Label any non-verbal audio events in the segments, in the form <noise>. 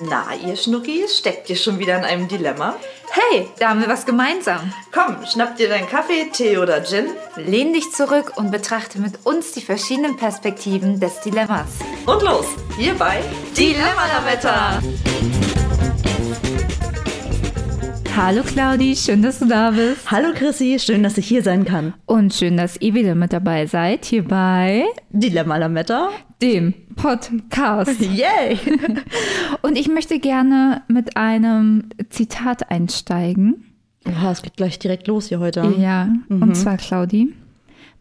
Na, ihr Schnuckis, steckt ihr schon wieder in einem Dilemma? Hey, da haben wir was gemeinsam. Komm, schnapp dir deinen Kaffee, Tee oder Gin. Lehn dich zurück und betrachte mit uns die verschiedenen Perspektiven des Dilemmas. Und los, hier bei Dilemma-Lametta. Hallo Claudi, schön, dass du da bist. Hallo Chrissy, schön, dass ich hier sein kann. Und schön, dass ihr wieder mit dabei seid, hier bei Dilemma Lametta. dem Podcast. <laughs> Yay! <laughs> Und ich möchte gerne mit einem Zitat einsteigen. Oha, es geht gleich direkt los hier heute. Ja, und zwar Claudi.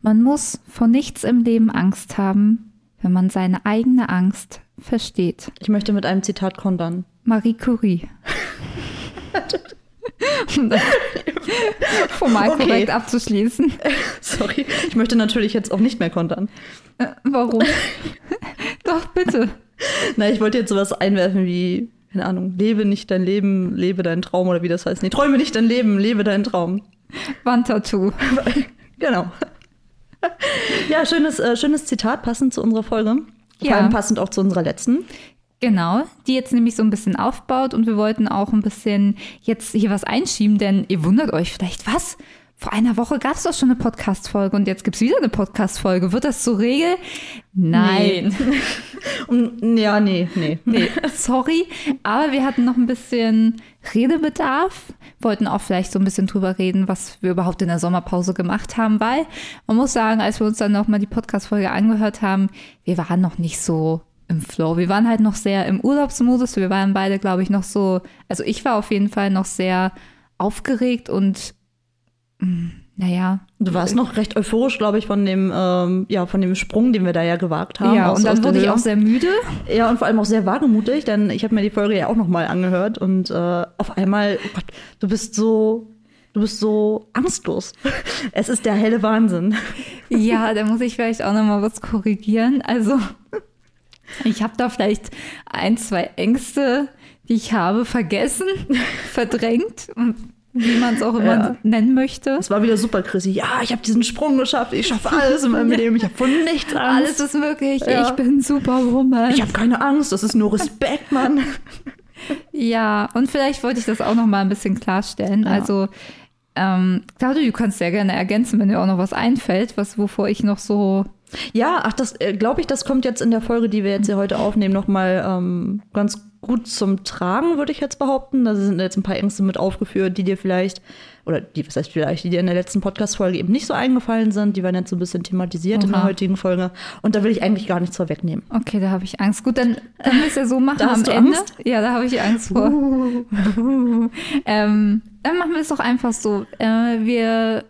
Man muss vor nichts im Leben Angst haben, wenn man seine eigene Angst versteht. Ich möchte mit einem Zitat kontern. Marie Curie. <laughs> um das formal Okay. korrekt abzuschließen. <laughs> Sorry, ich möchte natürlich jetzt auch nicht mehr kontern. Äh, warum? <laughs> Doch, bitte. Na, ich wollte jetzt sowas einwerfen wie, keine Ahnung, lebe nicht dein Leben, lebe deinen Traum oder wie das heißt. Nee, träume nicht dein Leben, lebe deinen Traum. Wandtattoo. <laughs> Genau. Ja, schönes, äh, schönes Zitat, passend zu unserer Folge. Vor Ja. allem passend auch zu unserer letzten. Genau, die jetzt nämlich so ein bisschen aufbaut und wir wollten auch ein bisschen jetzt hier was einschieben, denn ihr wundert euch vielleicht, was? Vor einer Woche gab es doch schon eine Podcast-Folge und jetzt gibt es wieder eine Podcast-Folge. Wird das zur Regel? Nein. Und, <laughs> ja, nee, nee. Nee, sorry, aber wir hatten noch ein bisschen Redebedarf, wollten auch vielleicht so ein bisschen drüber reden, was wir überhaupt in der Sommerpause gemacht haben, weil man muss sagen, als wir uns dann nochmal die Podcast-Folge angehört haben, wir waren noch nicht so im Flow. Wir waren halt noch sehr im Urlaubsmodus. Wir waren beide, glaube ich, noch so, also ich war auf jeden Fall noch sehr aufgeregt und mm, naja, Du warst noch recht euphorisch, glaube ich, von dem, ähm, ja, von dem Sprung, den wir da ja gewagt haben. ja, aus- und dann wurde ich auch sehr müde. Ja, und vor allem auch sehr wagemutig, denn ich habe mir die Folge ja auch noch mal angehört und äh, auf einmal, oh Gott, du bist so, du bist so angstlos. <laughs> Es ist der helle Wahnsinn. Ja, da muss ich vielleicht auch noch mal was korrigieren. Also, <laughs> ich habe da vielleicht ein, zwei Ängste, die ich habe, vergessen, <laughs> verdrängt, und wie man es auch immer Ja. nennen möchte. Es war wieder super, Chrissy. Ja, ich habe diesen Sprung geschafft. Ich schaffe alles in meinem Leben. Ich habe von nichts Angst. Alles ist möglich. Ja. Ich bin Superwoman. ich habe keine Angst. Das ist nur Respekt, Mann. <laughs> Ja, und vielleicht wollte ich das auch noch mal ein bisschen klarstellen. Ja. Also, ähm, Claudia, du kannst ja gerne ergänzen, wenn dir auch noch was einfällt, was wovor ich noch so Ja, ach, das äh, glaube ich, das kommt jetzt in der Folge, die wir jetzt hier heute aufnehmen, noch mal ähm, ganz gut zum Tragen, würde ich jetzt behaupten. Da sind jetzt ein paar Ängste mit aufgeführt, die dir vielleicht oder die, was heißt vielleicht, die dir in der letzten Podcast-Folge eben nicht so eingefallen sind. Die werden jetzt so ein bisschen thematisiert in der heutigen Folge. Und da will ich eigentlich gar nichts vorwegnehmen. Okay, da habe ich Angst. Gut, dann können wir es ja so <laughs> machen Da hast am du Ende. Angst? Ja, da habe ich Angst vor. <laughs> ähm, dann machen wir es doch einfach so. Äh, wir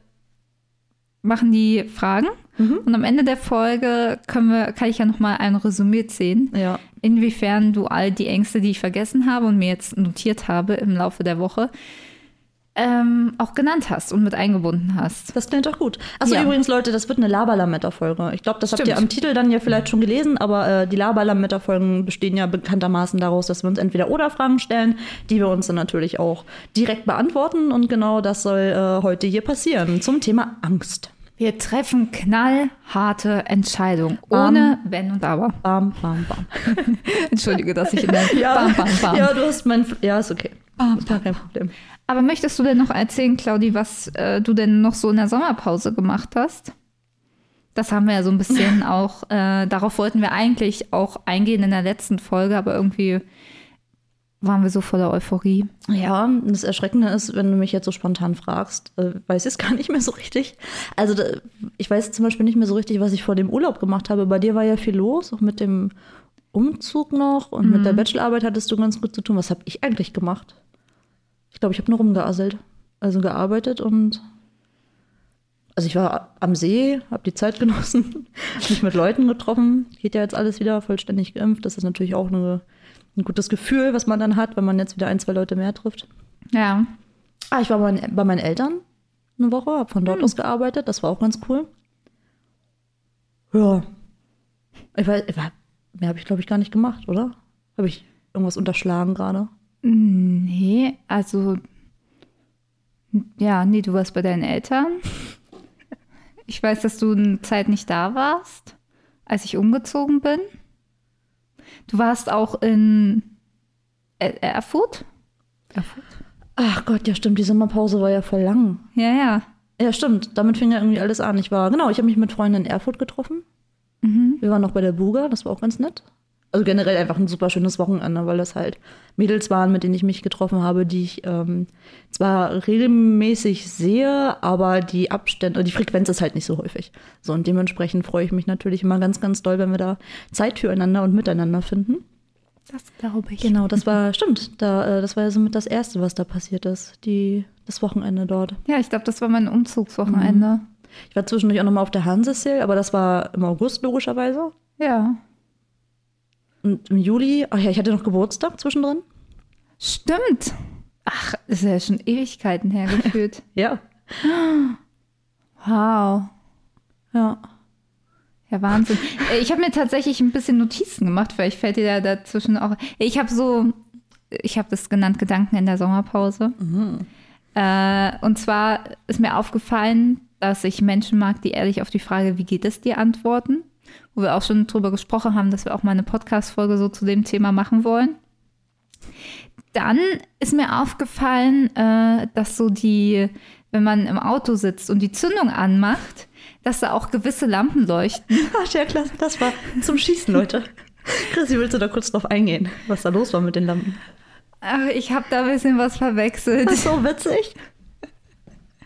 machen die Fragen Mhm. und am Ende der Folge können wir, kann ich ja noch mal ein Resümee ziehen, Ja. inwiefern du all die Ängste, die ich vergessen habe und mir jetzt notiert habe im Laufe der Woche, ähm, auch genannt hast und mit eingebunden hast. Das klingt doch gut. Achso, Ja. übrigens, Leute, das wird eine Laberlametta-Folge. Ich glaube, das habt Stimmt. ihr am Titel dann ja vielleicht schon gelesen, aber äh, die Laberlametta-Folgen bestehen ja bekanntermaßen daraus, dass wir uns entweder oder Fragen stellen, die wir uns dann natürlich auch direkt beantworten. Und genau das soll äh, heute hier passieren zum Thema Angst. Wir treffen knallharte Entscheidungen, Bam. ohne Wenn und Aber. Bam, bam, bam. <laughs> Entschuldige, dass ich in der <laughs> bam, bam, bam. ja, du hast mein. Ja, ist okay. Bam, gar kein Problem. Aber möchtest du denn noch erzählen, Claudi, was äh, du denn noch so in der Sommerpause gemacht hast? Das haben wir ja so ein bisschen <laughs> auch, äh, darauf wollten wir eigentlich auch eingehen in der letzten Folge, aber irgendwie waren wir so voller Euphorie. Ja, das Erschreckende ist, wenn du mich jetzt so spontan fragst, äh, weiß ich es <laughs> gar nicht mehr so richtig. Also ich weiß zum Beispiel nicht mehr so richtig, was ich vor dem Urlaub gemacht habe. Bei dir war ja viel los, auch mit dem Umzug noch und mit der Bachelorarbeit hattest du ganz gut zu tun. Was habe ich eigentlich gemacht? Ich glaube, ich habe nur rumgeasselt. Also gearbeitet und also ich war am See, habe die Zeit <laughs> genossen, mich mit Leuten getroffen. Geht ja jetzt alles wieder vollständig geimpft. Das ist natürlich auch eine, ein gutes Gefühl, was man dann hat, wenn man jetzt wieder ein, zwei Leute mehr trifft. Ja. Ah, ich war bei meinen, bei meinen Eltern eine Woche, habe von dort aus gearbeitet. Das war auch ganz cool. Ja. Ich weiß, mehr habe ich, glaube ich, gar nicht gemacht, oder? Habe ich irgendwas unterschlagen gerade? Nee, also, ja, nee, du warst bei deinen Eltern. Ich weiß, dass du eine Zeit nicht da warst, als ich umgezogen bin. Du warst auch in Er Erfurt? Erfurt? Ach Gott, ja stimmt, die Sommerpause war ja voll lang. Ja, ja. Ja, stimmt. Damit fing ja irgendwie alles an. Ich war, genau, ich habe mich mit Freunden in Erfurt getroffen. Wir waren noch bei der Buga, das war auch ganz nett. Also generell einfach ein super schönes Wochenende, weil das halt Mädels waren, mit denen ich mich getroffen habe, die ich ähm, zwar regelmäßig sehe, aber die Abstände, die Frequenz ist halt nicht so häufig. So und dementsprechend freue ich mich natürlich immer ganz, ganz doll, wenn wir da Zeit füreinander und miteinander finden. Das glaube ich. Genau, das war, stimmt, da, äh, das war ja somit das Erste, was da passiert ist, die, das Wochenende dort. Ja, ich glaube, das war mein Umzugswochenende. Ich war zwischendurch auch nochmal auf der Hanseseel, aber das war im August logischerweise. Ja. Und im Juli, ach ja, ich hatte noch Geburtstag zwischendrin. Stimmt. Ach, ist ja schon Ewigkeiten hergeführt. <laughs> Ja. wow. Ja. Ja, Wahnsinn. <laughs> Ich habe mir tatsächlich ein bisschen Notizen gemacht, weil ich fällt dir da dazwischen auch. Ich habe so, ich habe das genannt Gedanken in der Sommerpause. Äh, und zwar ist mir aufgefallen, dass ich Menschen mag, die ehrlich auf die Frage, wie geht es dir, antworten. Wo wir auch schon drüber gesprochen haben, dass wir auch mal eine Podcast-Folge so zu dem Thema machen wollen. Dann ist mir aufgefallen, äh, dass so die, wenn man im Auto sitzt und die Zündung anmacht, dass da auch gewisse Lampen leuchten. <laughs> Ach ja, klasse, das war zum Schießen, Leute. Chrissy, willst du da kurz drauf eingehen, was da los war mit den Lampen? Ach, ich habe da ein bisschen was verwechselt. Das ist so witzig.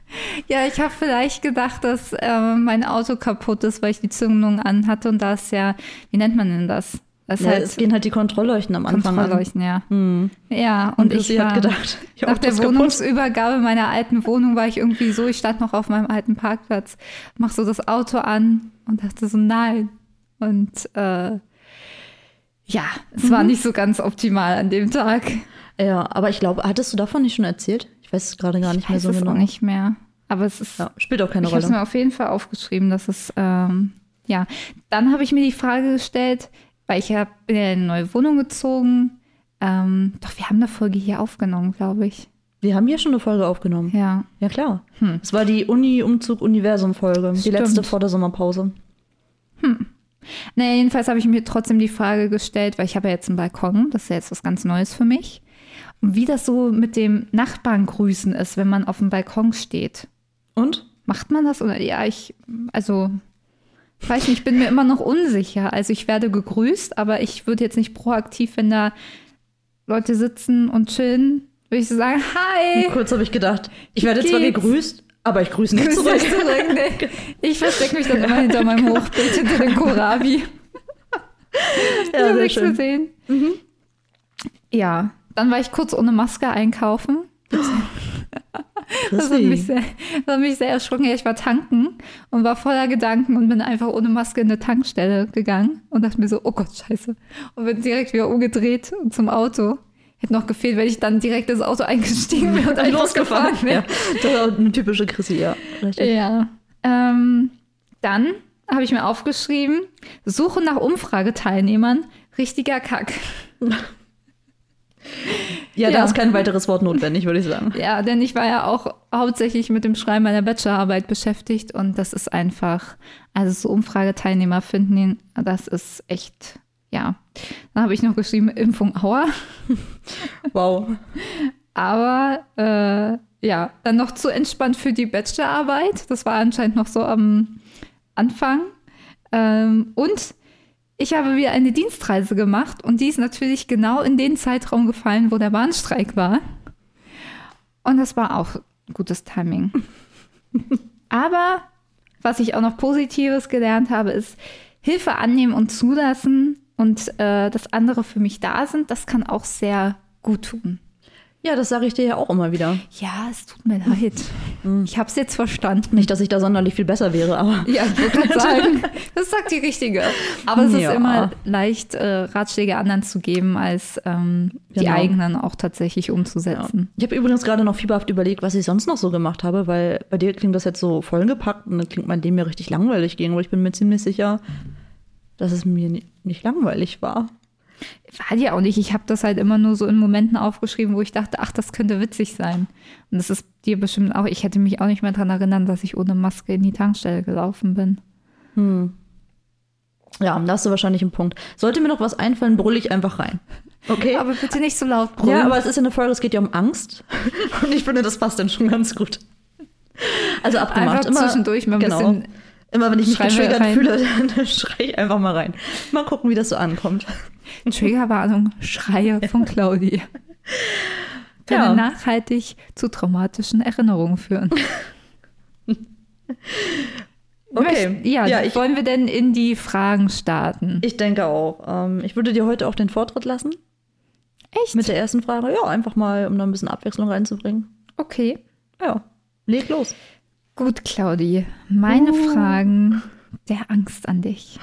<laughs> Ja, ich habe vielleicht gedacht, dass äh, mein Auto kaputt ist, weil ich die Zündung anhatte und da ist ja, wie nennt man denn das? Das Ja, halt es gehen halt die Kontrollleuchten am Anfang Kontrollleuchten, ja. an. Ja, Und und, ich war, hat gedacht, <laughs> ich nach der das kaputt. Wohnungsübergabe meiner alten Wohnung war ich irgendwie so, ich stand noch auf meinem alten Parkplatz, mach so das Auto an und dachte so, nein. Und äh, ja, es war nicht so ganz optimal an dem Tag. Ja, aber ich glaube, hattest du davon nicht schon erzählt? Ich weiß es gerade gar nicht Ich mehr weiß so es genau. auch nicht mehr. Aber es ist Ja, spielt auch keine Ich habe es Rolle. mir auf jeden Fall aufgeschrieben, dass es, ähm, ja. Dann habe ich mir die Frage gestellt, weil ich bin ja in eine neue Wohnung gezogen. Ähm, doch, wir haben eine Folge hier aufgenommen, glaube ich. Wir haben hier schon eine Folge aufgenommen. Ja. Ja, klar. Es war die Uni-Umzug-Universum-Folge. Die letzte vor der Sommerpause. Naja, jedenfalls habe ich mir trotzdem die Frage gestellt, weil ich habe ja jetzt einen Balkon, das ist ja jetzt was ganz Neues für mich. Und wie das so mit dem Nachbarn grüßen ist, wenn man auf dem Balkon steht. Und? Macht man das? Oder ja, ich, also, weiß nicht, ich bin mir immer noch unsicher. Also ich werde gegrüßt, aber ich würde jetzt nicht proaktiv, wenn da Leute sitzen und chillen, würde ich so sagen, hi. Kurz habe ich gedacht, ich werde zwar geht's? gegrüßt, aber ich grüße nicht Grüß zurück. Nee. <laughs> Ich verstecke mich dann immer hinter meinem Hochbild, hinter dem Kohlrabi. Ja, sehr schön. gesehen. Ja, dann war ich kurz ohne Maske einkaufen. <gasps> Das hat, mich sehr, das hat mich sehr erschrocken. Ja, ich war tanken und war voller Gedanken und bin einfach ohne Maske in eine Tankstelle gegangen und dachte mir so, oh Gott, scheiße. Und bin direkt wieder umgedreht und zum Auto. Hätte noch gefehlt, wenn ich dann direkt ins Auto eingestiegen wäre und <laughs> einfach losgefahren Ja, wäre. das war eine typische Chrissy, ja. Richtig. Ja. Ähm, dann habe ich mir aufgeschrieben, Suche nach Umfrageteilnehmern, richtiger Kack. <laughs> Ja, Ja. da ist kein weiteres Wort notwendig, würde ich sagen. Ja, denn ich war ja auch hauptsächlich mit dem Schreiben meiner Bachelorarbeit beschäftigt und das ist einfach, also so Umfrageteilnehmer finden, das ist echt, ja. Dann habe ich noch geschrieben, Impfung Aua. <laughs> Wow. Aber äh, ja, dann noch zu entspannt für die Bachelorarbeit. Das war anscheinend noch so am Anfang. Ähm, und ich habe wieder eine Dienstreise gemacht und die ist natürlich genau in den Zeitraum gefallen, wo der Bahnstreik war. Und das war auch gutes Timing. <laughs> Aber was ich auch noch Positives gelernt habe, ist Hilfe annehmen und zulassen und äh, dass andere für mich da sind, das kann auch sehr gut tun. Ja, das sage ich dir ja auch immer wieder. Ja, es tut mir leid. Ich habe es jetzt verstanden. Nicht, dass ich da sonderlich viel besser wäre, aber Ja, ich würde sagen, <laughs> das sagt die Richtige. Aber es Ja. ist immer leicht, äh, Ratschläge anderen zu geben, als ähm, die Genau. eigenen auch tatsächlich Ja. umzusetzen. Ich habe übrigens gerade noch fieberhaft überlegt, was ich sonst noch so gemacht habe, weil bei dir klingt das jetzt so vollgepackt und dann klingt mein Leben ja richtig langweilig gegen, aber ich bin mir ziemlich sicher, dass es mir ni- nicht langweilig war. War ja auch nicht. Ich habe das halt immer nur so in Momenten aufgeschrieben, wo ich dachte, ach, das könnte witzig sein. Und das ist dir bestimmt auch. Ich hätte mich auch nicht mehr daran erinnern, dass ich ohne Maske in die Tankstelle gelaufen bin. Ja, da hast du wahrscheinlich einen Punkt. Sollte mir noch was einfallen, brüll ich einfach rein. Okay. Aber bitte nicht so laut brüllen. Ja, aber es ist ja eine Folge, es geht ja um Angst. <laughs> Und ich finde, das passt dann schon ganz gut. Also abgemacht. Einfach zwischendurch mal ein genau. bisschen Immer wenn ich mich schreien wir getriggert rein. fühle, <laughs> dann schreie ich einfach mal rein. Mal gucken, wie das so ankommt. Triggerwarnung, Schreie von <laughs> Claudi. Können Ja. nachhaltig zu traumatischen Erinnerungen führen. <laughs> Okay. Ja, Ja, ich- wollen wir denn in die Fragen starten? Ich denke auch. Ähm, ich würde dir heute auch den Vortritt lassen Echt? mit der ersten Frage. Ja, einfach mal, um da ein bisschen Abwechslung reinzubringen. okay. Ja, leg los. Gut, Claudi. Meine Uh. Fragen der Angst an dich.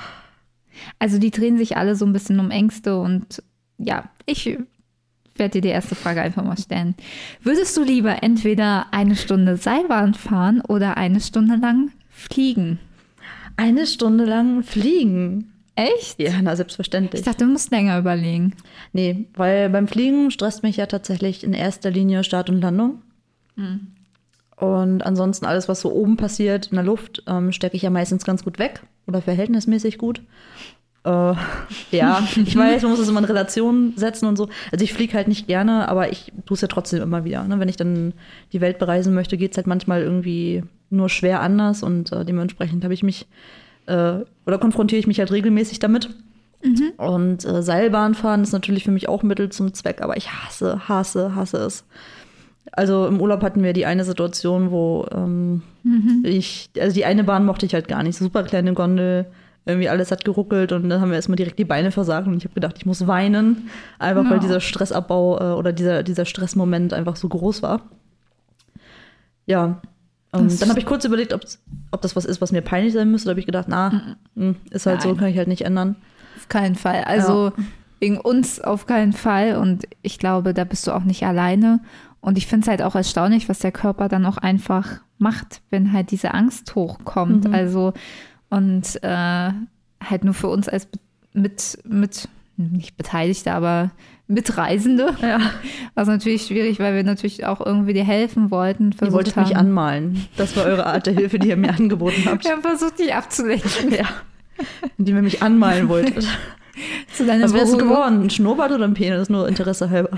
Also die drehen sich alle so ein bisschen um Ängste und ja, ich werde dir die erste Frage einfach mal stellen. Würdest du lieber entweder eine Stunde Seilbahn fahren oder eine Stunde lang fliegen? Eine Stunde lang fliegen. Echt? Ja, na, selbstverständlich. Ich dachte, du musst länger überlegen. Nee, weil beim Fliegen stresst mich ja tatsächlich in erster Linie Start und Landung. Und ansonsten alles, was so oben passiert in der Luft, ähm, stecke ich ja meistens ganz gut weg oder verhältnismäßig gut. Äh, <laughs> ja, ich weiß, man muss es immer in Relation setzen und so. Also ich fliege halt nicht gerne, aber ich tue es ja trotzdem immer wieder. Ne? Wenn ich dann die Welt bereisen möchte, geht es halt manchmal irgendwie nur schwer anders und äh, dementsprechend habe ich mich äh, oder konfrontiere ich mich halt regelmäßig damit. Und äh, Seilbahn fahren ist natürlich für mich auch Mittel zum Zweck, aber ich hasse, hasse, hasse es. Also im Urlaub hatten wir die eine Situation, wo ähm, ich, also die eine Bahn mochte ich halt gar nicht. Super kleine Gondel, irgendwie alles hat geruckelt und dann haben wir erstmal direkt die Beine versagt und ich habe gedacht, ich muss weinen, einfach weil Ja. dieser Stressabbau äh, oder dieser, dieser Stressmoment einfach so groß war. Ja. Und Das- dann habe ich kurz überlegt, ob das was ist, was mir peinlich sein müsste. Da habe ich gedacht, na, mh, ist halt so, Nein. kann ich halt nicht ändern. Auf keinen Fall. Also wegen uns auf keinen Fall. Und ich glaube, da bist du auch nicht alleine. Und ich finde es halt auch erstaunlich, was der Körper dann auch einfach macht, wenn halt diese Angst hochkommt. Mhm. Also und äh, halt nur für uns als mit, mit, nicht Beteiligte, aber Mitreisende. Ja. Was natürlich schwierig, weil wir natürlich auch irgendwie dir helfen wollten. Ihr wolltet mich haben. anmalen. Das war eure Art der Hilfe, die ihr mir <laughs> angeboten habt. Wir haben versucht, dich abzulenken. Ja. Indem ihr mich anmalen wolltet. <laughs> Zu deiner Was denn Beruhigung. geworden? Ein Schnurrbart oder ein Penis? Nur Interesse halber.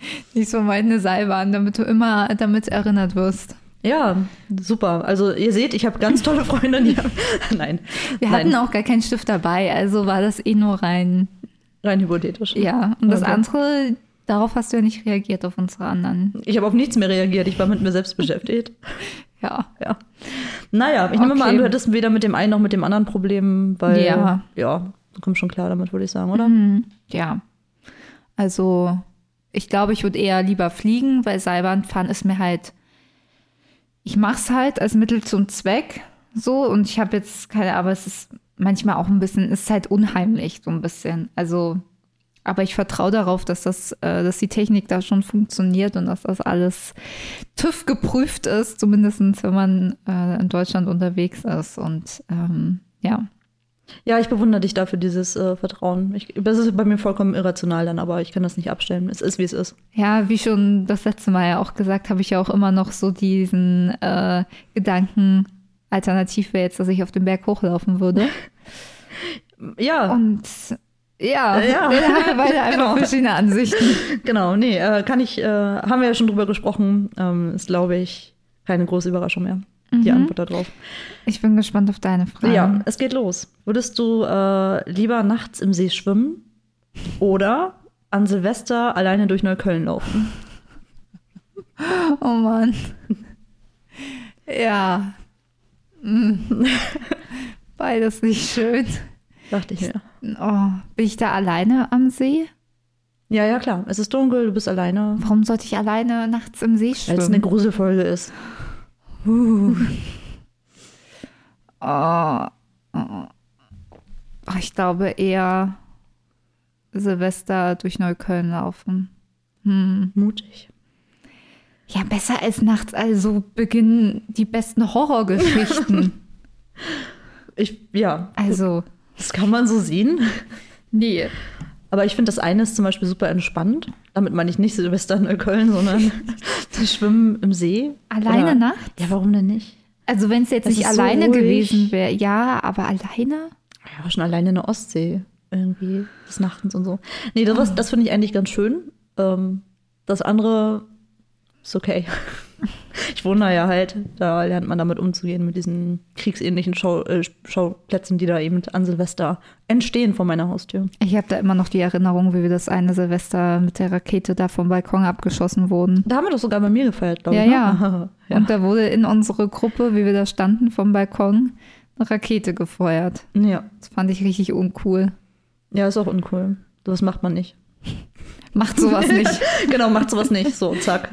<laughs> Nicht so weit eine Seilbahn, damit du immer damit erinnert wirst. Ja, super. Also ihr seht, ich habe ganz tolle Freunde. Die haben, <laughs> nein, Wir nein, hatten auch gar keinen Stift dabei, also war das eh nur rein. rein hypothetisch. Ja, und das Okay. andere, darauf hast du ja nicht reagiert, auf unsere anderen. Ich habe auf nichts mehr reagiert. Ich war mit mir selbst beschäftigt. <laughs> Ja. Ja. Naja, ich nehme mal an, du hättest weder mit dem einen noch mit dem anderen Problem, weil Ja. ja, du kommst schon klar damit, würde ich sagen, oder? Mhm. Ja. Also, ich glaube, ich würde eher lieber fliegen, weil Seilbahnfahren ist mir halt, ich mache es halt als Mittel zum Zweck so und ich habe jetzt keine, aber es ist manchmal auch ein bisschen, es ist halt unheimlich so ein bisschen. Also, aber ich vertraue darauf, dass das, äh, dass die Technik da schon funktioniert und dass das alles TÜV geprüft ist, zumindest wenn man äh, in Deutschland unterwegs ist und ähm, ja. Ja, ich bewundere dich dafür, dieses äh, Vertrauen. Ich, das ist bei mir vollkommen irrational dann, aber ich kann das nicht abstellen. Es ist, wie es ist. Ja, wie schon das letzte Mal ja auch gesagt, habe ich ja auch immer noch so diesen äh, Gedanken, alternativ wäre jetzt, dass ich auf den Berg hochlaufen würde. <laughs> Ja, Und ja, Ja. wir haben beide einfach Genau. verschiedene Ansichten. <laughs> genau. Nee, äh, kann ich, äh, haben wir ja schon drüber gesprochen. Ähm, ist, glaube ich, keine große Überraschung mehr. Die Mhm. Antwort darauf. Ich bin gespannt auf deine Frage. Ja, es geht los. Würdest du äh, lieber nachts im See schwimmen oder an Silvester alleine durch Neukölln laufen? <laughs> Oh Mann. Ja. Mm. <laughs> Beides nicht schön. Dachte ich mir. Oh, bin ich da alleine am See? Ja, ja, klar. Es ist dunkel, du bist alleine. Warum sollte ich alleine nachts im See Weil es eine schwimmen? Gruselfolge ist. Uh. Oh, <laughs> Ich glaube eher Silvester durch Neukölln laufen. Hm. Mutig. Ja, besser als nachts. Also beginnen die besten Horrorgeschichten. <laughs> Ich, ja, also, das kann man so sehen. nee. Aber ich finde, das eine ist zum Beispiel super entspannt. Damit meine ich nicht Silvester in Neukölln, sondern <laughs> zu schwimmen im See. Alleine Oder- nachts? Ja, warum denn nicht? Also, wenn es jetzt Das nicht so alleine ruhig. gewesen wäre, ja, aber alleine? Ja, schon alleine in der Ostsee. irgendwie des Nachtens und so. Nee, das, das finde ich eigentlich ganz schön. Ähm, das andere ist okay. <laughs> Ich da ja halt, da lernt man damit umzugehen, mit diesen kriegsähnlichen Schau, äh, Schauplätzen, die da eben an Silvester entstehen vor meiner Haustür. Ich habe da immer noch die Erinnerung, wie wir das eine Silvester mit der Rakete da vom Balkon abgeschossen wurden. Da haben wir doch sogar bei mir gefeiert, glaube Ja, ich. ja. ne? ja. <laughs> Und da wurde in unsere Gruppe, wie wir da standen vom Balkon, eine Rakete gefeuert. ja. Das fand ich richtig uncool. Ja, ist auch uncool. Das macht man nicht. <laughs> Macht sowas nicht. genau, macht sowas nicht. So, zack.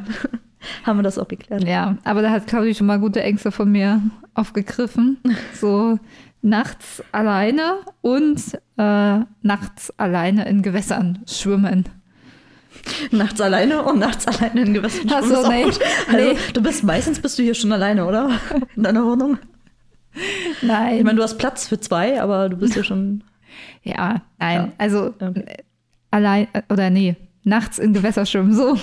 <laughs> Haben wir das auch geklärt. Ja, aber da hat Claudi schon mal gute Ängste von mir aufgegriffen. So nachts alleine und äh, nachts alleine in Gewässern schwimmen. Nachts alleine und nachts alleine in Gewässern schwimmen so, nee. Also, Nee. du bist meistens bist du hier schon alleine, oder? In deiner Wohnung. Nein. Ich meine, du hast Platz für zwei, aber du bist hier schon. <laughs> ja, nein. Ja. Also Okay. äh, allein, äh, oder nee, nachts in Gewässer schwimmen, so.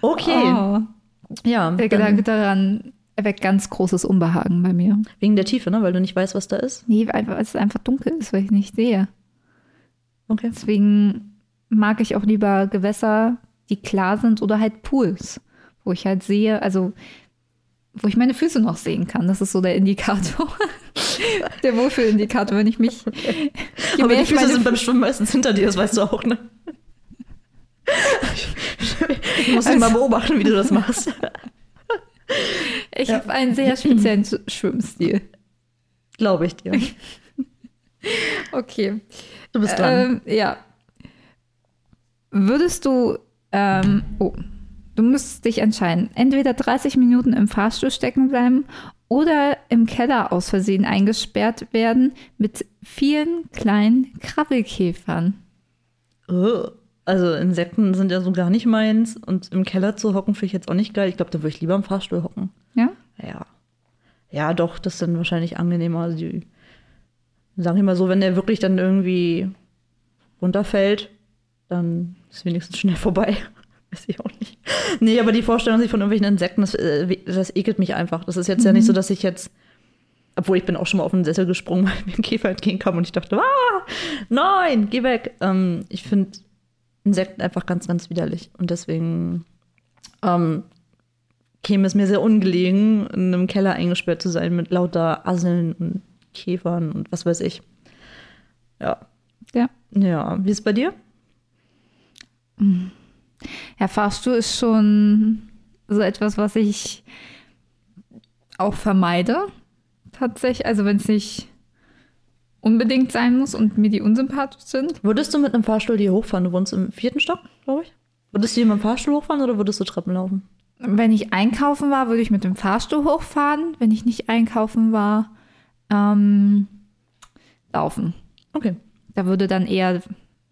Okay. Oh, Ja. der Gedanke daran erweckt ganz großes Unbehagen bei mir. Wegen der Tiefe, ne? Weil du nicht weißt, was da ist. Nee, weil es einfach dunkel ist, weil ich nicht sehe. Okay. Deswegen mag ich auch lieber Gewässer, die klar sind oder halt Pools, wo ich halt sehe, also wo ich meine Füße noch sehen kann. Das ist so der Indikator. <laughs> der Wohlfühlindikator, wenn ich mich. Je aber die Füße sind beim Schwimmen meistens hinter dir, das weißt du auch, ne? Ich muss dich mal beobachten, wie du das machst. ich habe einen sehr speziellen Sch- Schwimmstil. Glaube ich dir. Okay. Du bist dran. Ähm, ja. Würdest du, ähm, oh, du müsstest dich entscheiden, entweder 30 Minuten im Fahrstuhl stecken bleiben oder im Keller aus Versehen eingesperrt werden mit vielen kleinen Krabbelkäfern. Ugh. Also Insekten sind ja so gar nicht meins. Und im Keller zu hocken finde ich jetzt auch nicht geil. Ich glaube, da würde ich lieber im Fahrstuhl hocken. Ja? Ja. Ja, doch, das ist dann wahrscheinlich angenehmer. Also die, sag ich mal so, wenn der wirklich dann irgendwie runterfällt, dann ist wenigstens schnell vorbei. <laughs> Weiß ich auch nicht. Nee, aber die Vorstellung sich von irgendwelchen Insekten, das, äh, das ekelt mich einfach. Das ist jetzt ja nicht so, dass ich jetzt, obwohl ich bin auch schon mal auf den Sessel gesprungen, <laughs> weil mir ein Käfer entgegenkam und ich dachte, ah, nein, geh weg. Ähm, ich finde Insekten einfach ganz, ganz widerlich. Und deswegen ähm, käme es mir sehr ungelegen, in einem Keller eingesperrt zu sein mit lauter Asseln und Käfern und was weiß ich. Ja. Ja. Ja, wie ist es bei dir? Ja, Fahrstuhl ist schon so etwas, was ich auch vermeide. Tatsächlich, also wenn es nicht unbedingt sein muss und mir die unsympathisch sind. Würdest du mit einem Fahrstuhl hier hochfahren? Du wohnst im vierten Stock, glaube ich. Würdest du hier mit dem Fahrstuhl hochfahren oder würdest du Treppen laufen? Wenn ich einkaufen war, würde ich mit dem Fahrstuhl hochfahren. Wenn ich nicht einkaufen war, ähm, laufen. Okay. Da würde dann eher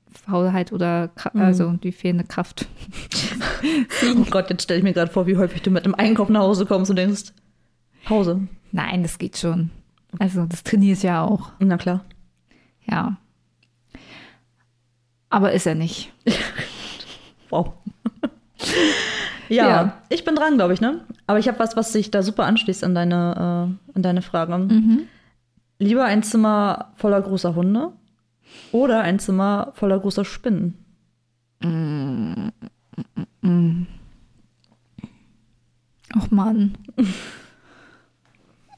Faulheit oder Kra Mhm. also die fehlende Kraft. <laughs> Oh Gott, jetzt stelle ich mir gerade vor, wie häufig du mit einem Einkauf nach Hause kommst und denkst, Pause. Nein, das geht schon. Also das trainiere ich ja auch. Na klar. Ja. Aber ist er nicht. <laughs> Wow. <laughs> ja, Ja. ich bin dran, glaube ich, ne? Aber ich habe was, was sich da super anschließt an deine, äh, an deine Frage. Mhm. Lieber ein Zimmer voller großer Hunde oder ein Zimmer voller großer Spinnen? Och Mann. <laughs>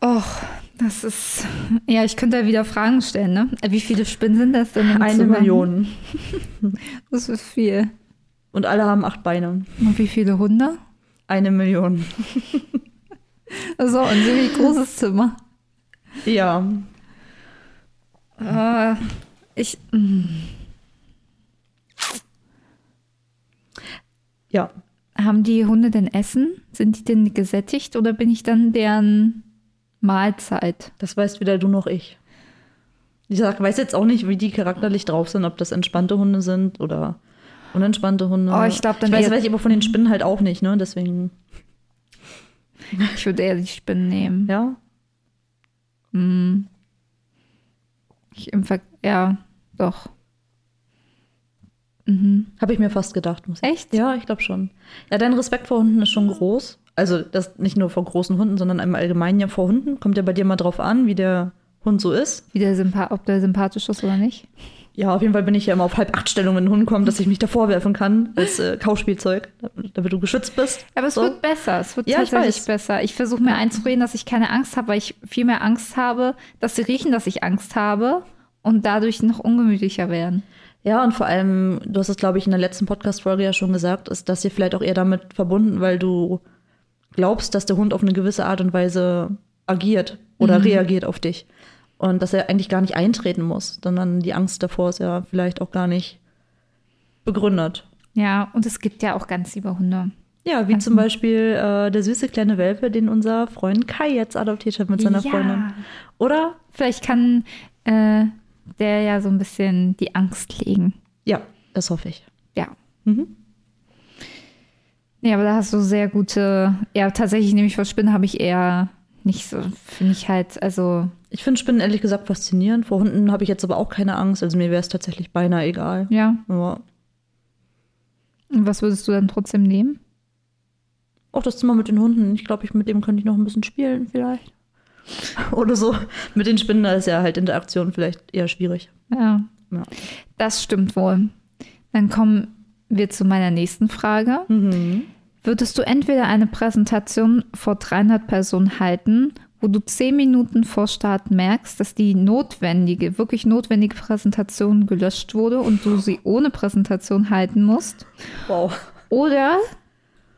Och, das ist. Ja, ich könnte ja wieder Fragen stellen, ne? Wie viele Spinnen sind das denn? Eine? Million. <laughs> Das ist viel. Und alle haben acht Beine. Und wie viele Hunde? Eine Million. <laughs> So, und so wie großes Zimmer. Ja. Äh, ich. mm. Ja. Haben die Hunde denn Essen? Sind die denn gesättigt oder bin ich dann deren Mahlzeit? Das weißt weder du noch ich. Ich sag, weiß jetzt auch nicht, wie die charakterlich drauf sind, ob das entspannte Hunde sind oder unentspannte Hunde. Oh, ich glaub, dann Ich weiß, weiß ich aber von den Spinnen halt auch nicht, ne? Deswegen, Ich würde eher die Spinnen nehmen. ja. Mm. Ich im Ver ja, doch. Mhm. Habe ich mir fast gedacht. Muss ich. Echt? Ja, ich glaube schon. Ja, dein Respekt vor Hunden ist schon groß. Also das nicht nur vor großen Hunden, sondern im Allgemeinen ja vor Hunden. Kommt ja bei dir mal drauf an, wie der Hund so ist. Wie der Sympa ob der sympathisch ist oder nicht. Ja, auf jeden Fall bin ich ja immer auf halb acht Stellung, wenn ein Hund kommt, dass ich mich da vorwerfen kann als äh, Kauspielzeug, damit du geschützt bist. Aber es So. wird besser. Es wird Ja, ich tatsächlich weiß. besser. Ich versuche mir einzureden, dass ich keine Angst habe, weil ich viel mehr Angst habe, dass sie riechen, dass ich Angst habe und dadurch noch ungemütlicher werden. Ja, und vor allem, du hast es, glaube ich, in der letzten Podcast-Folge ja schon gesagt, ist das hier vielleicht auch eher damit verbunden, weil du glaubst, dass der Hund auf eine gewisse Art und Weise agiert oder reagiert auf dich. Und dass er eigentlich gar nicht eintreten muss, sondern die Angst davor ist ja vielleicht auch gar nicht begründet. Ja, und es gibt ja auch ganz liebe Hunde. Ja, wie zum Beispiel äh, der süße kleine Welpe, den unser Freund Kai jetzt adoptiert hat mit seiner Ja. Freundin. Oder? Vielleicht kann äh, der ja so ein bisschen die Angst legen. Ja, das hoffe ich. Ja. Mhm. Nee, aber da hast du sehr gute. Ja, tatsächlich nämlich vor Spinnen habe ich eher nicht so, finde ich halt, also, Ich finde Spinnen ehrlich gesagt faszinierend. Vor Hunden habe ich jetzt aber auch keine Angst. Also mir wäre es tatsächlich beinahe egal. ja. Ja. Und was würdest du dann trotzdem nehmen? Auch das Zimmer mit den Hunden. Ich glaube, ich, mit dem könnte ich noch ein bisschen spielen, vielleicht. <laughs> Oder so. Mit den Spinnen, da ist ja halt Interaktion vielleicht eher schwierig. Ja. Ja. Das stimmt wohl. Dann kommen wir zu meiner nächsten Frage. Mhm. Würdest du entweder eine Präsentation vor 300 Personen halten, wo du 10 Minuten vor Start merkst, dass die notwendige, wirklich notwendige Präsentation gelöscht wurde und du sie ohne Präsentation halten musst? Wow. Oder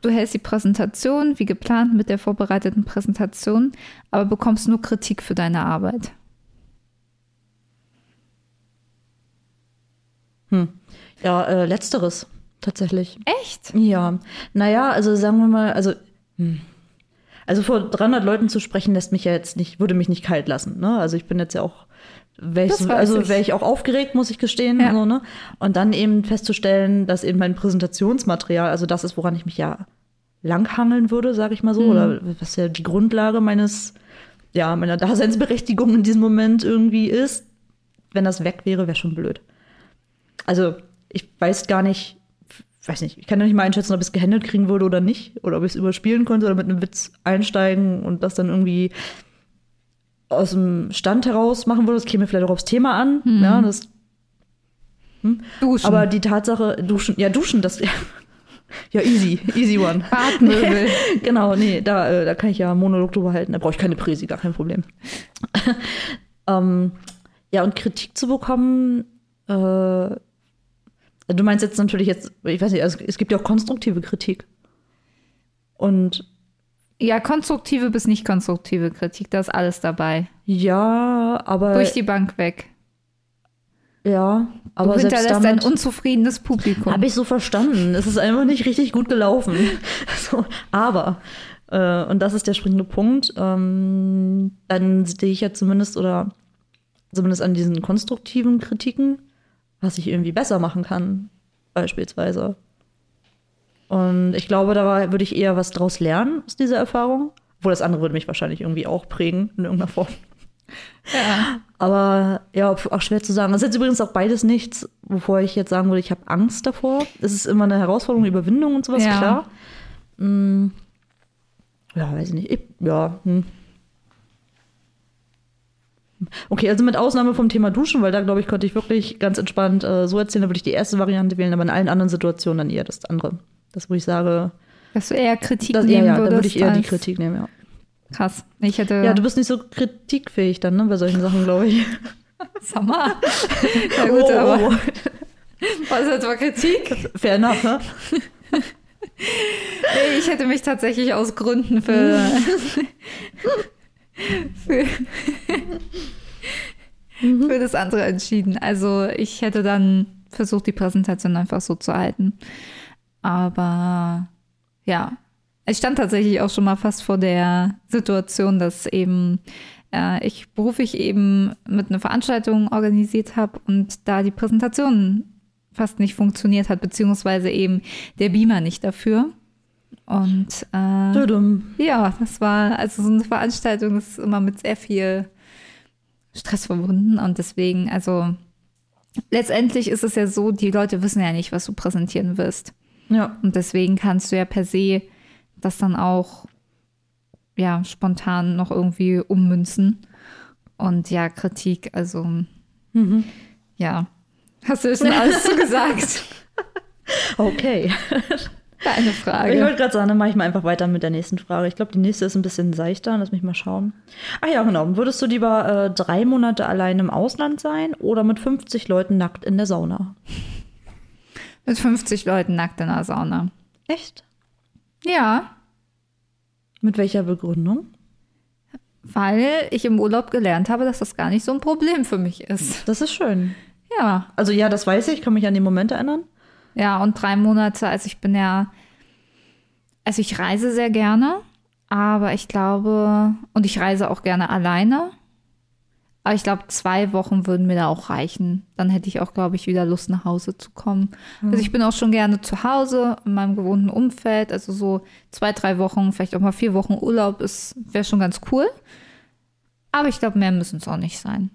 du hältst die Präsentation wie geplant mit der vorbereiteten Präsentation, aber bekommst nur Kritik für deine Arbeit. Ja, äh, letzteres tatsächlich. Echt? Ja. Naja, also sagen wir mal, also. hm. Also vor 300 Leuten zu sprechen, lässt mich ja jetzt nicht, würde mich nicht kalt lassen. Ne? Also ich bin jetzt ja auch, wär ich also wäre ich auch aufgeregt, muss ich gestehen. Ja. So, ne? Und dann eben festzustellen, dass eben mein Präsentationsmaterial, also das ist, woran ich mich ja langhangeln würde, sage ich mal so, Mhm. oder was ja die Grundlage meines, ja, meiner Daseinsberechtigung in diesem Moment irgendwie ist. Wenn das weg wäre, wäre schon blöd. Also ich weiß gar nicht, weiß nicht, ich kann ja nicht mal einschätzen, ob ich es gehandelt kriegen würde oder nicht. Oder ob ich es überspielen könnte oder mit einem Witz einsteigen und das dann irgendwie aus dem Stand heraus machen würde. Das käme vielleicht auch aufs Thema an. Ja, das, Duschen. aber die Tatsache, duschen, ja, duschen, das, <laughs> ja, easy, easy one. Badmöbel. <laughs> genau, nee, da, äh, da kann ich ja Monolog drüber halten. Da brauche ich keine Präsi, gar kein Problem. <laughs> ähm, ja, und Kritik zu bekommen, äh, du meinst jetzt natürlich jetzt, ich weiß nicht, also es gibt ja auch konstruktive Kritik. Und Ja, konstruktive bis nicht konstruktive Kritik, da ist alles dabei. ja, aber Durch die Bank weg. ja, aber du selbst hinterlässt ein damit unzufriedenes Publikum. habe ich so verstanden. Es ist einfach nicht richtig gut gelaufen. <laughs> so, aber äh, und das ist der springende Punkt. Ähm, dann sehe ich ja zumindest oder zumindest an diesen konstruktiven Kritiken, was ich irgendwie besser machen kann, beispielsweise. Und ich glaube, da war- würde ich eher was draus lernen aus dieser Erfahrung. Obwohl das andere würde mich wahrscheinlich irgendwie auch prägen in irgendeiner Form. ja. Aber ja, auch schwer zu sagen. Das ist jetzt übrigens auch beides nichts, wovor ich jetzt sagen würde, ich habe Angst davor. Es ist immer eine Herausforderung, Überwindung und sowas, Ja. klar. Mm, ja, weiß ich nicht. Ich, ja. Hm. Okay, also mit Ausnahme vom Thema Duschen, weil da glaube ich, konnte ich wirklich ganz entspannt äh, so erzählen, da würde ich die erste Variante wählen, aber in allen anderen Situationen dann eher das andere. Das, wo ich sage, Dass du eher Kritik das, ja, nehmen ja, da würdest. würde ich eher die Kritik nehmen, ja. Krass. Ich hätte. Ja, du bist nicht so kritikfähig dann, ne, bei solchen Sachen, glaube ich. <laughs> Sag mal. <laughs> Ja, gut, Oh, aber. oh, Was ist etwa Kritik? oh. Fair enough, ne? <laughs> Nee, ich hätte mich tatsächlich aus Gründen für. Für, für das andere entschieden. Also, ich hätte dann versucht, die Präsentation einfach so zu halten. Aber ja, ich stand tatsächlich auch schon mal fast vor der Situation, dass eben äh, ich beruflich eben mit einer Veranstaltung organisiert habe und da die Präsentation fast nicht funktioniert hat, beziehungsweise eben der Beamer nicht dafür. Und äh, ja, das war, also so eine Veranstaltung ist immer mit sehr viel Stress verbunden und deswegen, also letztendlich ist es ja so, die Leute wissen ja nicht, was du präsentieren wirst. Ja. Und deswegen kannst du ja per se das dann auch ja spontan noch irgendwie ummünzen. Und ja, Kritik, also ja. Hast du schon alles <laughs> zugesagt? Okay. <laughs> Keine Ich Frage. wollte gerade sagen, dann mache ich mal einfach weiter mit der nächsten Frage. Ich glaube, die nächste ist ein bisschen seichter. Lass mich mal schauen. Ah ja, genau. Würdest du lieber äh, drei Monate allein im Ausland sein oder mit 50 Leuten nackt in der Sauna? Mit 50 Leuten nackt in der Sauna. Echt? Ja, Mit welcher Begründung? weil ich im Urlaub gelernt habe, dass das gar nicht so ein Problem für mich ist. Das ist schön. Ja, Also ja, das weiß ich. Ich kann mich an den Moment erinnern. Ja, und drei Monate, also ich bin ja, also ich reise sehr gerne, aber ich glaube, und ich reise auch gerne alleine. Aber ich glaube, zwei Wochen würden mir da auch reichen. Dann hätte ich auch, glaube ich, wieder Lust, nach Hause zu kommen. Also ich bin auch schon gerne zu Hause, in meinem gewohnten Umfeld. Also so zwei, drei Wochen, vielleicht auch mal vier Wochen Urlaub ist, wäre schon ganz cool. Aber ich glaube, mehr müssen es auch nicht sein.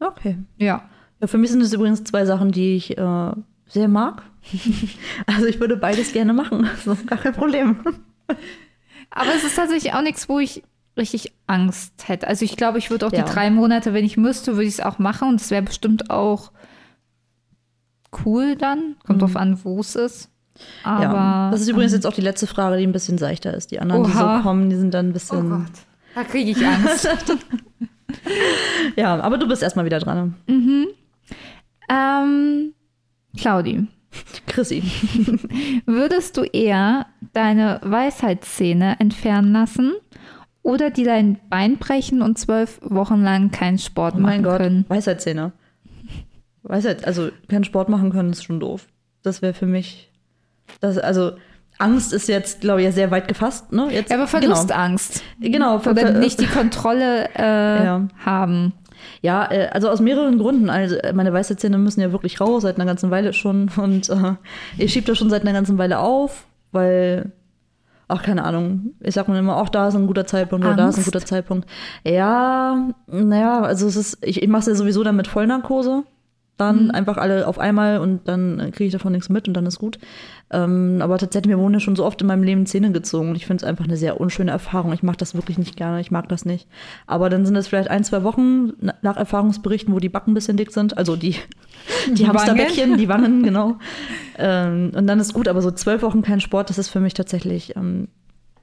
Okay. Ja. Ja, für mich sind es übrigens zwei Sachen, die ich äh, sehr mag. <laughs> also ich würde beides gerne machen. So, gar kein Problem. Aber es ist tatsächlich auch nichts, wo ich richtig Angst hätte. Also ich glaube, ich würde auch Ja. die drei Monate, wenn ich müsste, würde ich es auch machen. Und es wäre bestimmt auch cool dann. Kommt drauf an, wo es ist. Aber Mhm. ja. Das ist übrigens jetzt auch die letzte Frage, die ein bisschen seichter ist. Die anderen, die Oha. so kommen, die sind dann ein oh bisschen. Gott, da kriege ich Angst. <laughs> ja, aber du bist erstmal wieder dran. ähm, Claudi, Chrissy. <laughs> würdest du eher deine Weisheitszähne entfernen lassen oder dir dein Bein brechen und zwölf Wochen lang keinen Sport Oh machen Gott. können? Weisheitszähne. Weisheit, also keinen Sport machen können, ist schon doof. Das wäre für mich. Das, also, Angst ist jetzt, glaube ich, sehr weit gefasst, ne? Jetzt, Ja, aber Verlustangst. Genau, genau Oder nicht die Kontrolle äh, Ja. haben. Ja, äh, also aus mehreren Gründen. Also äh, meine Weisheitszähne müssen ja wirklich raus, seit einer ganzen Weile schon. <laughs> Und äh, ich schiebe das schon seit einer ganzen Weile auf, weil, ach, keine Ahnung, ich sag mir immer, auch da ist ein guter Zeitpunkt oder da ist ein Angst? guter Zeitpunkt. Ja, naja, also es ist, ich, ich mache es ja sowieso dann mit Vollnarkose. Dann einfach alle auf einmal und dann kriege ich davon nichts mit und dann ist gut. Ähm, aber tatsächlich, mir wurden ja schon so oft in meinem Leben Zähne gezogen und ich finde es einfach eine sehr unschöne Erfahrung. Ich mache das wirklich nicht gerne, ich mag das nicht. Aber dann sind es vielleicht ein, zwei Wochen na- nach Erfahrungsberichten, wo die Backen ein bisschen dick sind, also die, <laughs> die Wangen. Hamsterbäckchen, die Wangen, <laughs> genau. Ähm, und dann ist gut, aber so zwölf Wochen kein Sport, das ist für mich tatsächlich ähm,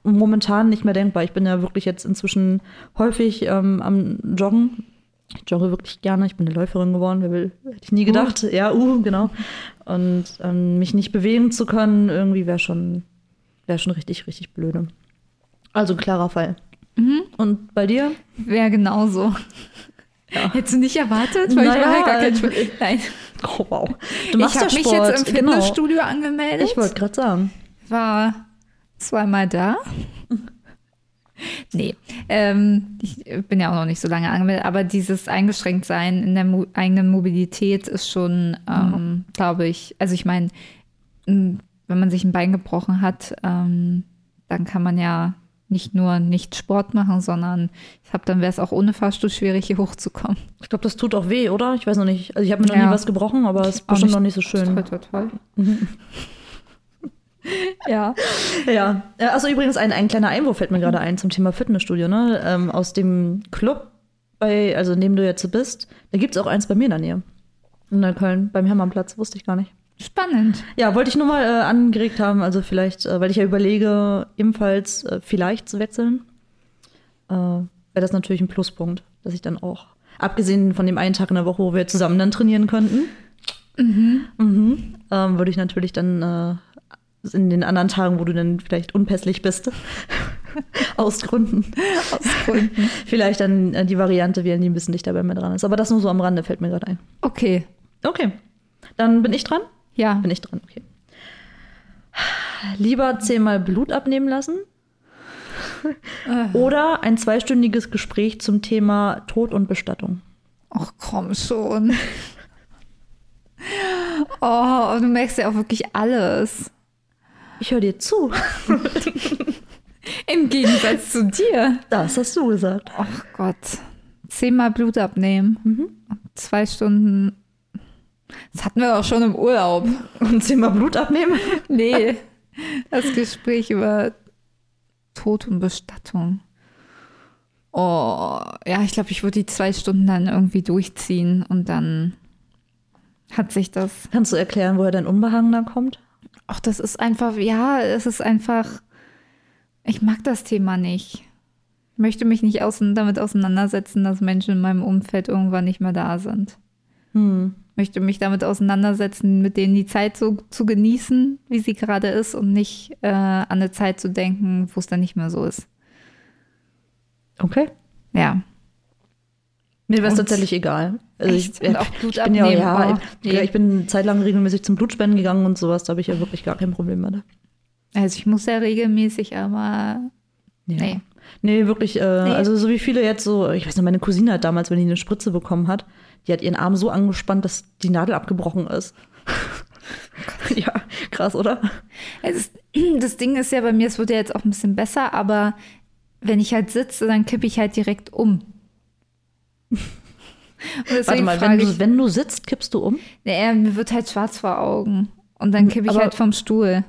momentan nicht mehr denkbar. Ich bin ja wirklich jetzt inzwischen häufig ähm, am Joggen. Ich jogge wirklich gerne. Ich bin eine Läuferin geworden. Wer will, hätte ich nie gedacht. Ja, uh, genau. Und ähm, mich nicht bewegen zu können, irgendwie wäre schon, wäre schon richtig, richtig blöde. Also ein klarer Fall. Und bei dir? Wäre genauso. Hättest du nicht erwartet? Weil ich Naja, mache gar keinen äh, Sport. Nein. <laughs> Oh, wow. Du machst ich habe ja mich jetzt im genau. Fitnessstudio angemeldet. Ich wollte gerade sagen. war zweimal da. <laughs> Nee, ähm, ich bin ja auch noch nicht so lange angemeldet, aber dieses Eingeschränktsein in der Mo eigenen Mobilität ist schon, ähm, glaube ich, also ich meine, wenn man sich ein Bein gebrochen hat, ähm, dann kann man ja nicht nur nicht Sport machen, sondern ich habe dann wäre es auch ohne Fahrstuhl schwierig, hier hochzukommen. Ich glaube, das tut auch weh, oder? Ich weiß noch nicht. Also ich habe mir noch Ja. nie was gebrochen, aber es ist Auch bestimmt nicht- noch nicht so schön. Toll, toll, toll. <laughs> ja. Ja. Ja, Also übrigens ein, ein kleiner Einwurf fällt mir gerade ein zum Thema Fitnessstudio, ne? Ähm, aus dem Club, bei, also in dem du jetzt bist, da gibt es auch eins bei mir in der Nähe. In Neukölln, beim Hermannplatz, wusste ich gar nicht. Spannend. Ja, wollte ich nur mal äh, angeregt haben, also vielleicht, äh, weil ich ja überlege, ebenfalls äh, vielleicht zu wechseln, äh, wäre das natürlich ein Pluspunkt, dass ich dann auch, abgesehen von dem einen Tag in der Woche, wo wir zusammen dann trainieren könnten, mhm. ähm, würde ich natürlich dann äh, in den anderen Tagen, wo du dann vielleicht unpässlich bist, <laughs> aus Gründen, Aus Gründen. vielleicht dann äh, die Variante wählen, die ein bisschen dichter bei mir dran ist. Aber das nur so am Rande fällt mir gerade ein. Okay. Okay, dann bin ich dran. Ja. Bin ich dran, okay. Lieber zehnmal Blut abnehmen lassen oder ein zweistündiges Gespräch zum Thema Tod und Bestattung. Ach komm schon. <laughs> Oh, du merkst ja auch wirklich alles. Ich höre dir zu. Im Gegensatz zu dir. Das hast du gesagt. Ach Gott. Zehnmal Blut abnehmen. Zwei Stunden. Das hatten wir auch schon im Urlaub. Und zehnmal Blut abnehmen? Nee. Das Gespräch über Tod und Bestattung. Oh, ja, ich glaube, ich würde die zwei Stunden dann irgendwie durchziehen und dann hat sich das. Kannst du erklären, woher dein Unbehagen da kommt? Ach, das ist einfach, ja, es ist einfach. Ich mag das Thema nicht. Ich möchte mich nicht außen, damit auseinandersetzen, dass Menschen in meinem Umfeld irgendwann nicht mehr da sind. Hm. Ich möchte mich damit auseinandersetzen, mit denen die Zeit so zu genießen, wie sie gerade ist, und nicht äh, an eine Zeit zu denken, wo es dann nicht mehr so ist. Okay. Ja. Mir wäre es tatsächlich egal. Also Echt? ich, Und auch ich Blut bin ja, abnehmen, ja, oh, ich, nee. ich bin eine Zeit lang regelmäßig zum Blutspenden gegangen und sowas. Da habe ich ja wirklich gar kein Problem mehr. Also ich muss ja regelmäßig, aber Ja. nee. Nee, wirklich, äh, Nee. also so wie viele jetzt so, ich weiß noch, meine Cousine hat damals, wenn die eine Spritze bekommen hat, die hat ihren Arm so angespannt, dass die Nadel abgebrochen ist. <laughs> ja, krass, oder? Es ist, <clears throat> das Ding ist ja bei mir, es wird ja jetzt auch ein bisschen besser, aber wenn ich halt sitze, dann kippe ich halt direkt um. <laughs> Warte mal, wenn ich, du, wenn du sitzt, kippst du um? nee, mir wird halt schwarz vor Augen. Und dann kippe ich Aber- halt vom Stuhl.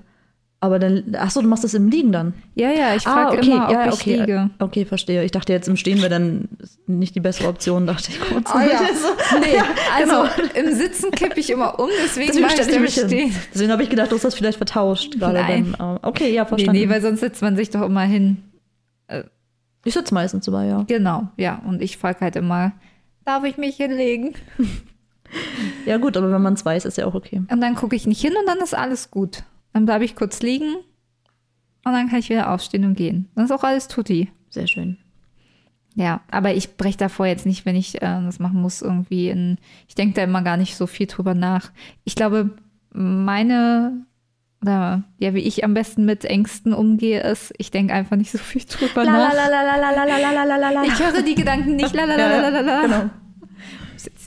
Aber dann, ach so, du machst das im Liegen dann. Ja, ja, ich Ah, frage okay, immer, ob ja, ich okay. liege. Okay, verstehe. Ich dachte jetzt im Stehen wäre dann nicht die bessere Option, dachte ich kurz. Ah, ja. <laughs> So. Nee, also genau. im Sitzen kippe ich immer um, deswegen, Deswegen ich ich mich hin. Stehen. Deswegen habe ich gedacht, du hast das vielleicht vertauscht gerade. Nein. Dann, äh, okay, ja, Nee, verstanden. nee, weil sonst setzt man sich doch immer hin. Ich sitze meistens dabei, ja. Genau, ja. Und ich frage halt immer, darf ich mich hinlegen? <laughs> Ja gut, aber wenn man es weiß, ist ja auch okay. Und dann gucke ich nicht hin und dann ist alles gut. Dann bleibe ich kurz liegen und dann kann ich wieder aufstehen und gehen. Dann ist auch alles tutti. Sehr schön. Ja, aber ich breche davor jetzt nicht, wenn ich äh, das machen muss, irgendwie in. Ich denke da immer gar nicht so viel drüber nach. Ich glaube, meine, ja, wie ich am besten mit Ängsten umgehe, ist, ich denke einfach nicht so viel drüber nach. Ich höre die Gedanken nicht. Genau.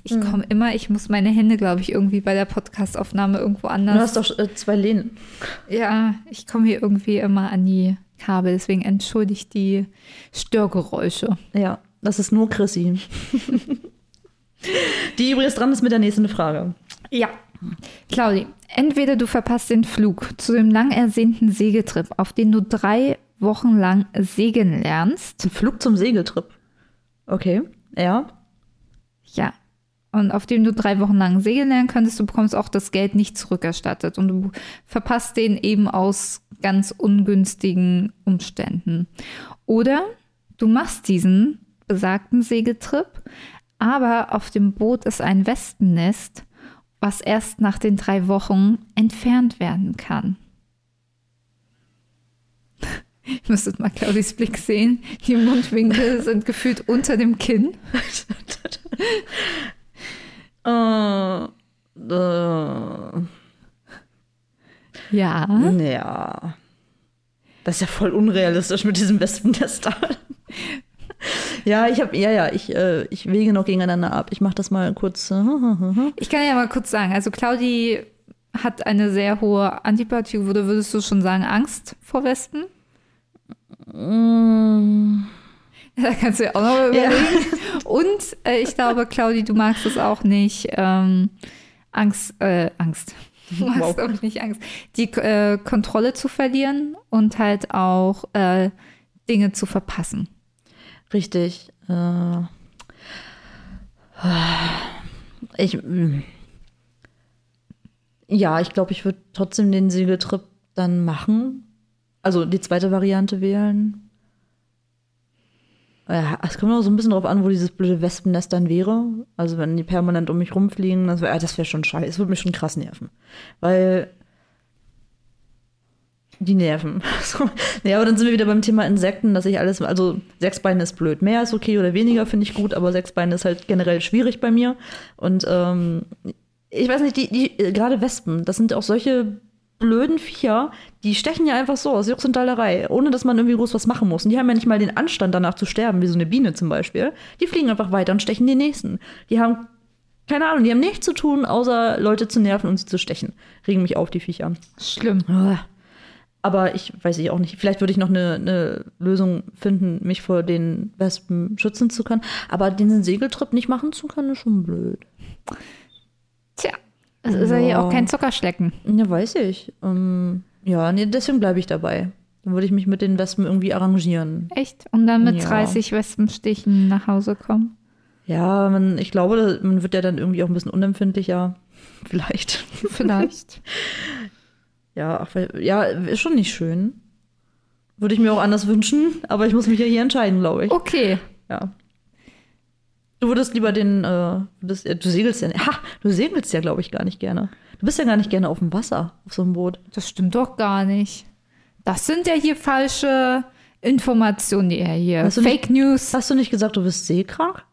Ich komme immer, ich muss meine Hände, glaube ich, irgendwie bei der Podcastaufnahme irgendwo anders. Du hast doch äh, zwei Lehnen. Ja, ich komme hier irgendwie immer an die Kabel, deswegen entschuldigt die Störgeräusche. Ja, das ist nur Chrissy. Die übrigens dran ist mit der nächsten Frage. Ja. Claudi, entweder du verpasst den Flug zu dem lang ersehnten Segeltrip, auf den du drei Wochen lang segeln lernst. Ein Flug zum Segeltrip. Okay, ja. Ja. Und auf dem du drei Wochen lang segeln lernen könntest, du bekommst auch das Geld nicht zurückerstattet. Und du verpasst den eben aus ganz ungünstigen Umständen. Oder du machst diesen besagten Segeltrip, aber auf dem Boot ist ein Wespennest, was erst nach den drei Wochen entfernt werden kann. Ihr <laughs> müsstet mal Claudis Blick sehen. Die Mundwinkel <laughs> sind gefühlt unter dem Kinn. Äh, <laughs> äh, Ja. ja. Das ist ja voll unrealistisch mit diesem Wespennest da. Ja, ich habe, ja, ja, ich, äh, ich wege noch gegeneinander ab. Ich mache das mal kurz. äh, Ich kann ja mal kurz sagen, also Claudi hat eine sehr hohe Antipathie, würde, würdest du schon sagen, Angst vor Wespen? Mm, Da kannst du ja auch noch mal Ja. überlegen. Und äh, ich glaube, Claudi, du magst es auch nicht. Ähm, Angst, äh, Angst. Du magst Wow. auch nicht Angst. Die äh, Kontrolle zu verlieren und halt auch äh, Dinge zu verpassen. Richtig. Äh, ich. Ja, ich glaube, ich würde trotzdem den Segeltrip dann machen. Also die zweite Variante wählen. Ja, es kommt auch so ein bisschen drauf an, wo dieses blöde Wespennest dann wäre. Also wenn die permanent um mich rumfliegen, das wäre das wär schon scheiße. Es würde mich schon krass nerven. Weil die Nerven. <laughs> So. Ja, aber dann sind wir wieder beim Thema Insekten, dass ich alles, also sechs Beine ist blöd. Mehr ist okay oder weniger finde ich gut, aber sechs Beine ist halt generell schwierig bei mir. Und ähm, ich weiß nicht, die, die äh, gerade Wespen, das sind auch solche blöden Viecher, die stechen ja einfach so aus Jux und Dallerei, ohne dass man irgendwie groß was machen muss. Und die haben ja nicht mal den Anstand, danach zu sterben, wie so eine Biene zum Beispiel. Die fliegen einfach weiter und stechen die nächsten. Die haben, keine Ahnung, die haben nichts zu tun, außer Leute zu nerven und sie zu stechen. Regen mich auf, die Viecher. Schlimm. Aber ich weiß ich auch nicht. Vielleicht würde ich noch eine, eine Lösung finden, mich vor den Wespen schützen zu können. Aber den Segeltrip nicht machen zu können, ist schon blöd. Tja, es ist ja hier auch kein Zuckerschlecken. Ja, weiß ich. Ähm, ja, nee, deswegen bleibe ich dabei. Dann würde ich mich mit den Wespen irgendwie arrangieren. Echt? Und dann mit Ja. 30 Wespenstichen nach Hause kommen? Ja, man, ich glaube, man wird ja dann irgendwie auch ein bisschen unempfindlicher. <laughs> Vielleicht. Vielleicht. <laughs> Ja, ach, ja, ist schon nicht schön. Würde ich mir auch anders wünschen, aber ich muss mich ja hier entscheiden, glaube ich. Okay. Ja. Du würdest lieber den, äh, würdest, äh, du segelst ja, ha, du segelst ja, glaube ich, gar nicht gerne. Du bist ja gar nicht gerne auf dem Wasser, auf so einem Boot. Das stimmt doch gar nicht. Das sind ja hier falsche Informationen, die er hier. Hast Fake News. Hast du nicht gesagt, du bist seekrank?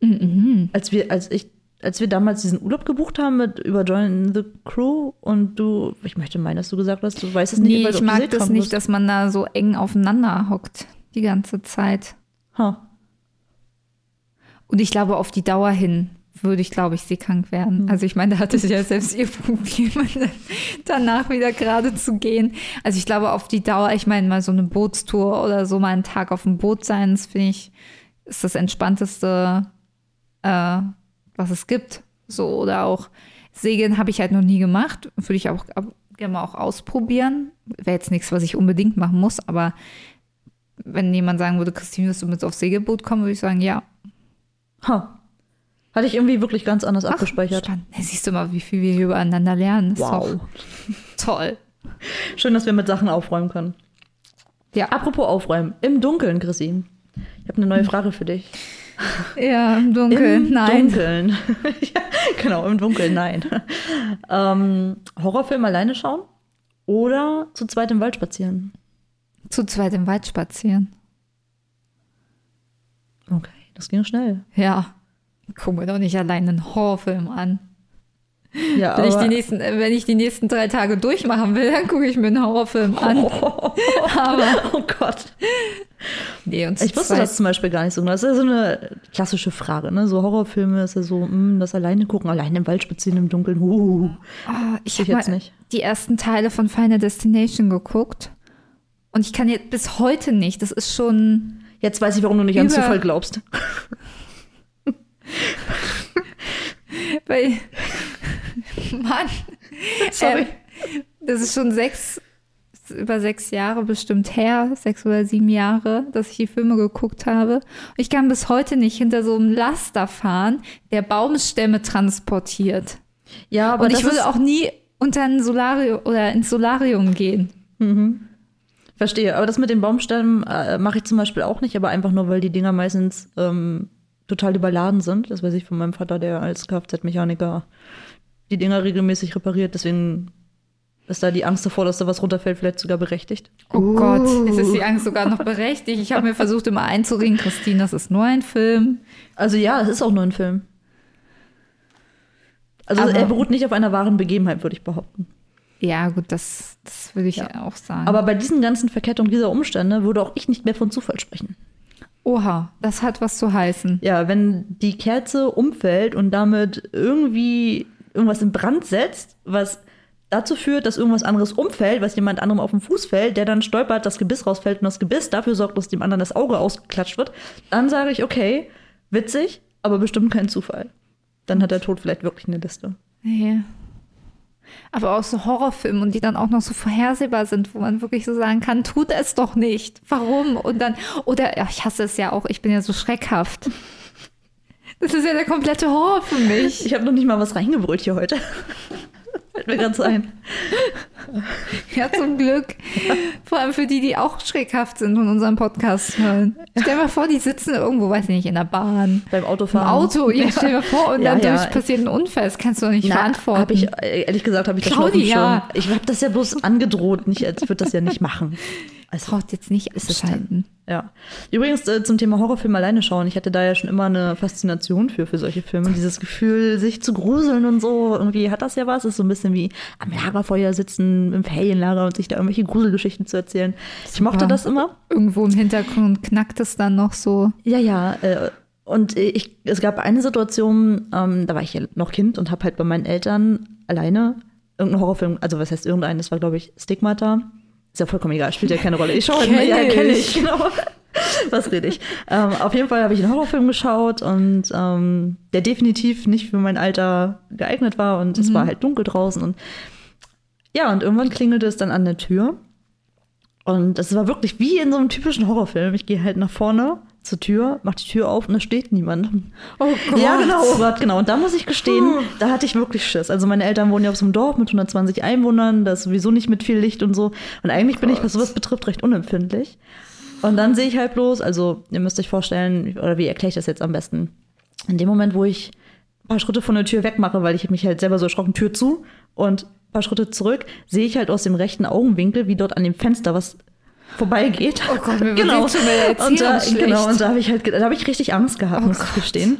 Mhm. Als wir, als ich, als wir damals diesen Urlaub gebucht haben mit über Join the Crew und du, ich möchte meinen, dass du gesagt hast, du weißt es nicht, Nee, ich mag das nicht, dass man da so eng aufeinander hockt die ganze Zeit. Ha. Und ich glaube, auf die Dauer hin würde ich, glaube ich, seekrank werden. Also ich meine, da hatte sie ja selbst ihr Probleme, <laughs> danach wieder gerade zu gehen. Also ich glaube, auf die Dauer, ich meine, mal so eine Bootstour oder so mal einen Tag auf dem Boot sein, das finde ich, ist das Entspannteste, äh, was es gibt. So, oder auch Segeln habe ich halt noch nie gemacht. Würde ich auch gerne mal auch ausprobieren. Wäre jetzt nichts, was ich unbedingt machen muss, aber wenn jemand sagen würde, Christine, willst du mit aufs Segelboot kommen, würde ich sagen, ja. Ha. Hatte ich irgendwie wirklich ganz anders abgespeichert. Stand. Siehst du mal, wie viel wir hier übereinander lernen. Wow. <laughs> toll. Schön, dass wir mit Sachen aufräumen können. Ja. Apropos aufräumen. Im Dunkeln, Chrissine. Ich habe eine neue Frage für dich. <laughs> Ja, im Dunkeln. Im Nein. Dunkeln. <laughs> ja, genau, im Dunkeln, nein. ähm, Horrorfilm alleine schauen oder zu zweit im Wald spazieren? Zu zweit im Wald spazieren. Okay, das ging schnell. Ja. Guck mir doch nicht allein einen Horrorfilm an. Ja, Wenn ich, die nächsten, wenn ich die nächsten drei Tage durchmachen will, dann gucke ich mir einen Horrorfilm an. <laughs> Aber oh Gott. Nee, und Ich wusste das zum Beispiel gar nicht so genau. Das ist ja so eine klassische Frage, ne? So Horrorfilme ist ja so, mh, das alleine gucken, alleine im Wald spazieren im Dunkeln. Uh. Ah, ich habe jetzt nicht. die ersten Teile von Final Destination geguckt. Und ich kann jetzt bis heute nicht. Das ist schon. Jetzt weiß ich, warum du nicht an Zufall glaubst. <laughs> Weil. <laughs> Mann. Sorry. Ähm, das ist schon sechs, über sechs Jahre bestimmt her, sechs oder sieben Jahre, dass ich die Filme geguckt habe. Ich kann bis heute nicht hinter so einem Laster fahren, der Baumstämme transportiert. Ja, aber Und ich würde auch nie unter ein Solarium oder ins Solarium gehen. Verstehe, aber das mit den Baumstämmen äh, mache ich zum Beispiel auch nicht, aber einfach nur, weil die Dinger meistens ähm, total überladen sind. Das weiß ich von meinem Vater, der als Kfz-Mechaniker die Dinger regelmäßig repariert. Deswegen ist da die Angst davor, dass da was runterfällt, vielleicht sogar berechtigt. Oh Gott, ist die Angst <laughs> sogar noch berechtigt. Ich habe mir versucht, immer einzureden, Christine, das ist nur ein Film. Also ja, es ist auch nur ein Film. Also Aber- er beruht nicht auf einer wahren Begebenheit, würde ich behaupten. Ja, gut, das, das würde ich Ja. auch sagen. Aber bei diesen ganzen Verkettungen dieser Umstände würde auch ich nicht mehr von Zufall sprechen. Oha, das hat was zu heißen. Ja, wenn die Kerze umfällt und damit irgendwie irgendwas in Brand setzt, was dazu führt, dass irgendwas anderes umfällt, was jemand anderem auf den Fuß fällt, der dann stolpert, das Gebiss rausfällt und das Gebiss dafür sorgt, dass dem anderen das Auge ausgeklatscht wird, dann sage ich, okay, witzig, aber bestimmt kein Zufall. Dann hat der Tod vielleicht wirklich eine Liste. Nee. Aber auch so Horrorfilme und die dann auch noch so vorhersehbar sind, wo man wirklich so sagen kann, tut es doch nicht. Warum? Und dann, oder, ja, ich hasse es ja auch, ich bin ja so schreckhaft. Das ist ja der komplette Horror für mich. Ich habe noch nicht mal was reingebrüllt hier heute. Fällt mir ganz ein. <laughs> Ja, zum Glück. Vor allem für die, die auch schreckhaft sind und unseren Podcast hören. Stell dir mal vor, die sitzen irgendwo, weiß ich nicht, in der Bahn. Beim Im Autofahren. Auto, ja, stell dir mal vor, und Ja, dann ja. passiert ein Unfall. Das kannst du doch nicht Na, verantworten. Hab ich, ehrlich gesagt, habe ich das schon Claudia. Ich habe das ja bloß angedroht, nicht, als würde das ja nicht machen. Also, braucht jetzt nicht ist es abschalten. ja. Übrigens äh, zum Thema Horrorfilm alleine schauen. Ich hatte da ja schon immer eine Faszination für, für solche Filme. Dieses Gefühl, sich zu gruseln und so. Irgendwie hat das ja was. Ist so ein bisschen wie am Lagerfeuer sitzen, im Ferienlager und sich da irgendwelche Gruselgeschichten zu erzählen. Ich mochte Super. das immer. Irgendwo im Hintergrund knackt es dann noch so. Ja, ja. Äh, und ich, es gab eine Situation, ähm, da war ich ja noch Kind und habe halt bei meinen Eltern alleine irgendeinen Horrorfilm, also was heißt irgendeinen, das war glaube ich Stigmata. Ist ja vollkommen egal, spielt ja keine Rolle. Ich schaue halt ja, ich. kenne ich, genau. <laughs> Was rede ich? Ähm, auf jeden Fall habe ich einen Horrorfilm geschaut und ähm, der definitiv nicht für mein Alter geeignet war und es war halt dunkel draußen und ja, und irgendwann klingelte es dann an der Tür Und das war wirklich wie in so einem typischen Horrorfilm. Ich gehe halt nach vorne zur Tür, mach die Tür auf und da steht niemand. Oh Gott. Ja, genau, oh Gott, genau. Und da muss ich gestehen, da hatte ich wirklich Schiss. Also meine Eltern wohnen ja auf so einem Dorf mit 120 Einwohnern, da ist sowieso nicht mit viel Licht und so. Und eigentlich bin ich, was sowas betrifft, recht unempfindlich. Und dann sehe ich halt bloß, also ihr müsst euch vorstellen, oder wie erkläre ich das jetzt am besten? In dem Moment, wo ich ein paar Schritte von der Tür wegmache, weil ich mich halt selber so erschrocken, Tür zu und paar Schritte zurück, sehe ich halt aus dem rechten Augenwinkel, wie dort an dem Fenster was vorbeigeht. Oh Gott, mir genau. schon wieder und da, schlecht. genau, und da habe ich halt, da habe ich richtig Angst gehabt, Oh muss ich gestehen.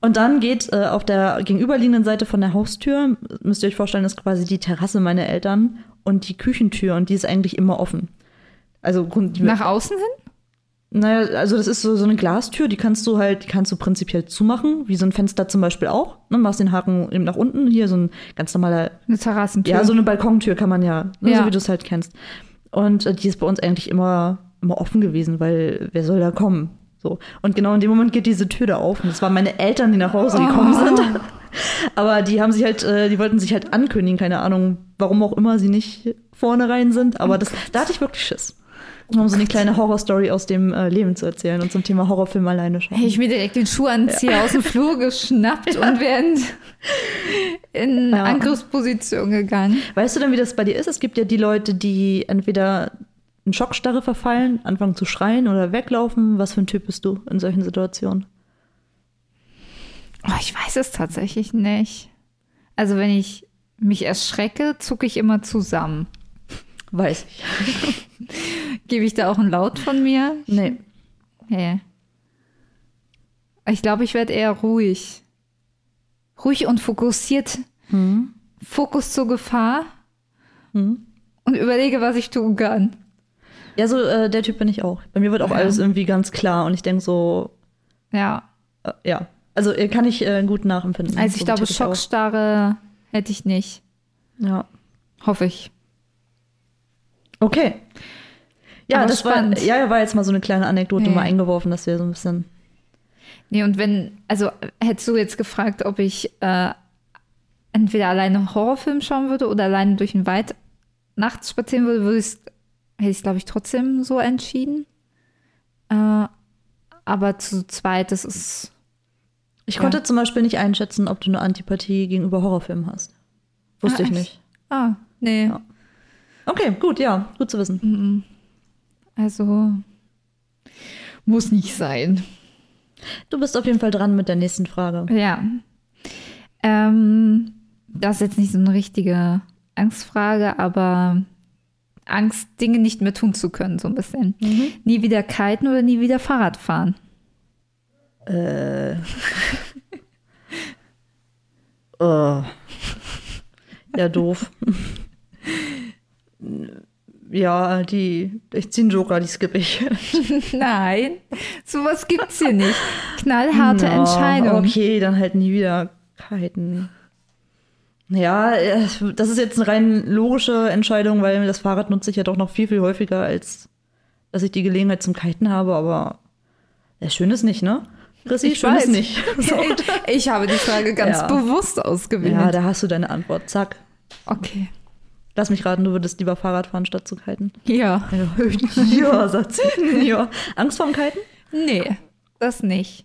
Und dann geht äh, auf der gegenüberliegenden Seite von der Haustür, müsst ihr euch vorstellen, ist quasi die Terrasse meiner Eltern und die Küchentür und die ist eigentlich immer offen. Also Nach außen hin? Naja, also das ist so, so eine Glastür, die kannst du halt, die kannst du prinzipiell zumachen, wie so ein Fenster zum Beispiel auch. Ne, machst den Haken eben nach unten, hier so ein ganz normaler, Eine Terrassentür. ja, so eine Balkontür kann man ja, ne, Ja. so wie du es halt kennst. Und äh, die ist bei uns eigentlich immer, immer offen gewesen, weil wer soll da kommen? So. Und genau in dem Moment geht diese Tür da auf. Und das waren meine Eltern, die nach Hause gekommen Oh. sind. <laughs> Aber die haben sich halt, äh, die wollten sich halt ankündigen, keine Ahnung, warum auch immer sie nicht vorne rein sind. Aber das, da hatte ich wirklich Schiss. Um so eine kleine Horrorstory aus dem äh, Leben zu erzählen und zum Thema Horrorfilm alleine schauen. Hätte ich mir direkt den Schuh anziehe, aus dem Flur geschnappt und <laughs> wären in Ja. Angriffsposition gegangen. Weißt du denn, wie das bei dir ist? Es gibt ja die Leute, die entweder in Schockstarre verfallen, anfangen zu schreien oder weglaufen. Was für ein Typ bist du in solchen Situationen? Oh, ich weiß es tatsächlich nicht. Also wenn ich mich erschrecke, zucke ich immer zusammen. Weiß ich. Gebe ich da auch einen Laut von mir? Nee. Nee. Ich glaube, ich werde eher ruhig. Ruhig und fokussiert. Hm. Fokus zur Gefahr Hm. und überlege, was ich tun kann. Ja, so äh, der Typ bin ich auch. Bei mir wird auch Ja. alles irgendwie ganz klar und ich denke so, Ja. äh, ja. Also äh, kann ich äh, gut nachempfinden. Also ich So glaube. Schockstarre hätte ich nicht. Ja. Hoffe ich. Okay. Ja, Aber das war, spannend. ja, war jetzt mal so eine kleine Anekdote Ja. mal eingeworfen, dass wir so ein bisschen. Nee, und wenn, also hättest du jetzt gefragt, ob ich äh, entweder alleine Horrorfilm schauen würde oder alleine durch den Wald nachts spazieren würde, würde ich's, hätte ich glaube ich, trotzdem so entschieden. Äh, aber zu zweit, das ist. Ich Ja. konnte zum Beispiel nicht einschätzen, ob du eine Antipathie gegenüber Horrorfilmen hast. Wusste Ah, ich nicht. Ah, nee. Ja. Okay, gut, ja, gut zu wissen. Also. Muss nicht sein. Du bist auf jeden Fall dran mit der nächsten Frage. Ja. Ähm, das ist jetzt nicht so eine richtige Angstfrage, aber Angst, Dinge nicht mehr tun zu können, so ein bisschen. Nie wieder kiten oder nie wieder Fahrrad fahren. Äh. <laughs> oh. Ja, doof. <laughs> ja, die. Ich einen Joker, die skippe ich. Nein, sowas gibt's hier nicht. Knallharte Ja, Entscheidung. Okay, dann halt nie wieder kiten. Ja, äh, das ist jetzt eine rein logische Entscheidung, weil das Fahrrad nutze ich ja doch noch viel, viel häufiger, als dass ich die Gelegenheit zum Kiten habe, aber ja, schön ist nicht, ne? Chrissy, Ich schön weiß. ist nicht. <laughs> So. Ich habe die Frage ganz Ja. bewusst ausgewählt. Ja, da hast du deine Antwort. Zack. okay. Lass mich raten, du würdest lieber Fahrrad fahren, statt zu kiten. Ja. <laughs> ja, sagt <laughs> sie. Ja. Angst vorm Kiten? Nee, das nicht.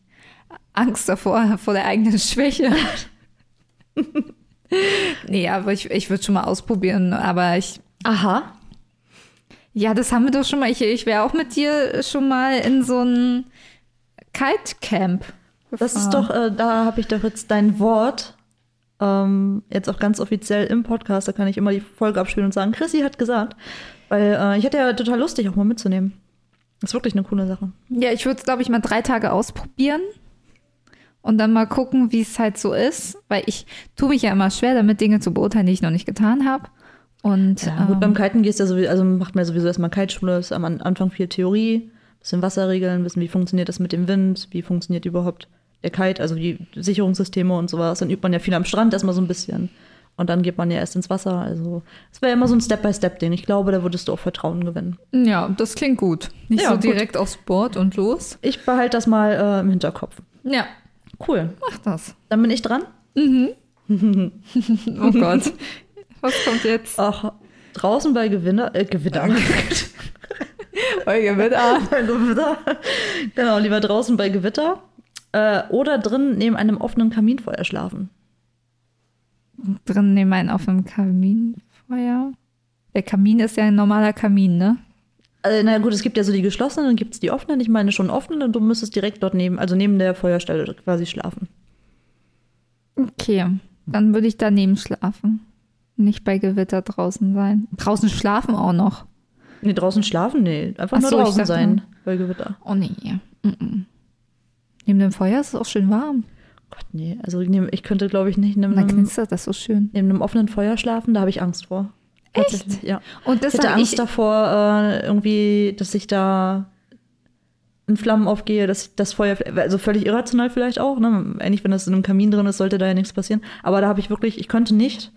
Angst davor, vor der eigenen Schwäche. <laughs> nee, aber ich, ich würde schon mal ausprobieren. Aber ich, Aha. ja, das haben wir doch schon mal. Ich, ich wäre auch mit dir schon mal in so ein Kite-Camp. Das ist doch, äh, da habe ich doch jetzt dein Wort. Ähm, jetzt auch ganz offiziell im Podcast, da kann ich immer die Folge abspielen und sagen, Chrissy hat gesagt. Weil äh, ich hätte ja total lustig, auch mal mitzunehmen. Das ist wirklich eine coole Sache. Ja, ich würde es, glaube ich, mal drei Tage ausprobieren. Und dann mal gucken, wie es halt so ist. Weil ich tue mich ja immer schwer, damit Dinge zu beurteilen, die ich noch nicht getan habe. Und Ja, ähm, gut, beim Kiten gehst du ja sowieso, also macht man ja sowieso erstmal Kiteschule, ist am An- Anfang viel Theorie, bisschen Wasserregeln, wissen, wie funktioniert das mit dem Wind, wie funktioniert überhaupt der Kite, also die Sicherungssysteme und sowas. Dann übt man ja viel am Strand erstmal so ein bisschen. Und dann geht man ja erst ins Wasser. Also es wäre immer so ein Step-by-Step-Ding. Ich glaube, da würdest du auch Vertrauen gewinnen. ja, das klingt gut. Nicht Ja, so gut. direkt aufs Board und los. Ich behalte das mal äh, im Hinterkopf. Ja, Cool. mach das. Dann bin ich dran. <laughs> Oh Gott. Was kommt jetzt? Ach, draußen bei Gewinner, äh, Gewinner. <laughs> Bei Gewitter. bei Gewitter. Genau, lieber draußen bei Gewitter. Äh, oder drin neben einem offenen Kaminfeuer schlafen. Drin neben einem offenen Kaminfeuer. Der Kamin ist ja ein normaler Kamin, ne? Also, na gut, es gibt ja so die geschlossenen, dann gibt es die offenen. Ich meine schon offenen und du müsstest direkt dort neben, also neben der Feuerstelle quasi schlafen. Okay, dann würde ich daneben schlafen. Nicht bei Gewitter draußen sein. Draußen schlafen auch noch. Nee, draußen schlafen? Nee, einfach Ach nur so, draußen dachte- sein bei Gewitter. Oh nee. Mm-mm. Neben dem Feuer ist es auch schön warm. Gott, nee. Also ich könnte, glaube ich, nicht neben einem, knistert das so schön. neben einem offenen Feuer schlafen. Da habe ich Angst vor. Echt? Ja. Und Ich das hätte hab Angst ich, davor, äh, irgendwie, dass ich da in Flammen aufgehe, dass ich das Feuer, also völlig irrational vielleicht auch, ne? Eigentlich, wenn das in einem Kamin drin ist, sollte da ja nichts passieren. Aber da habe ich wirklich, ich könnte nicht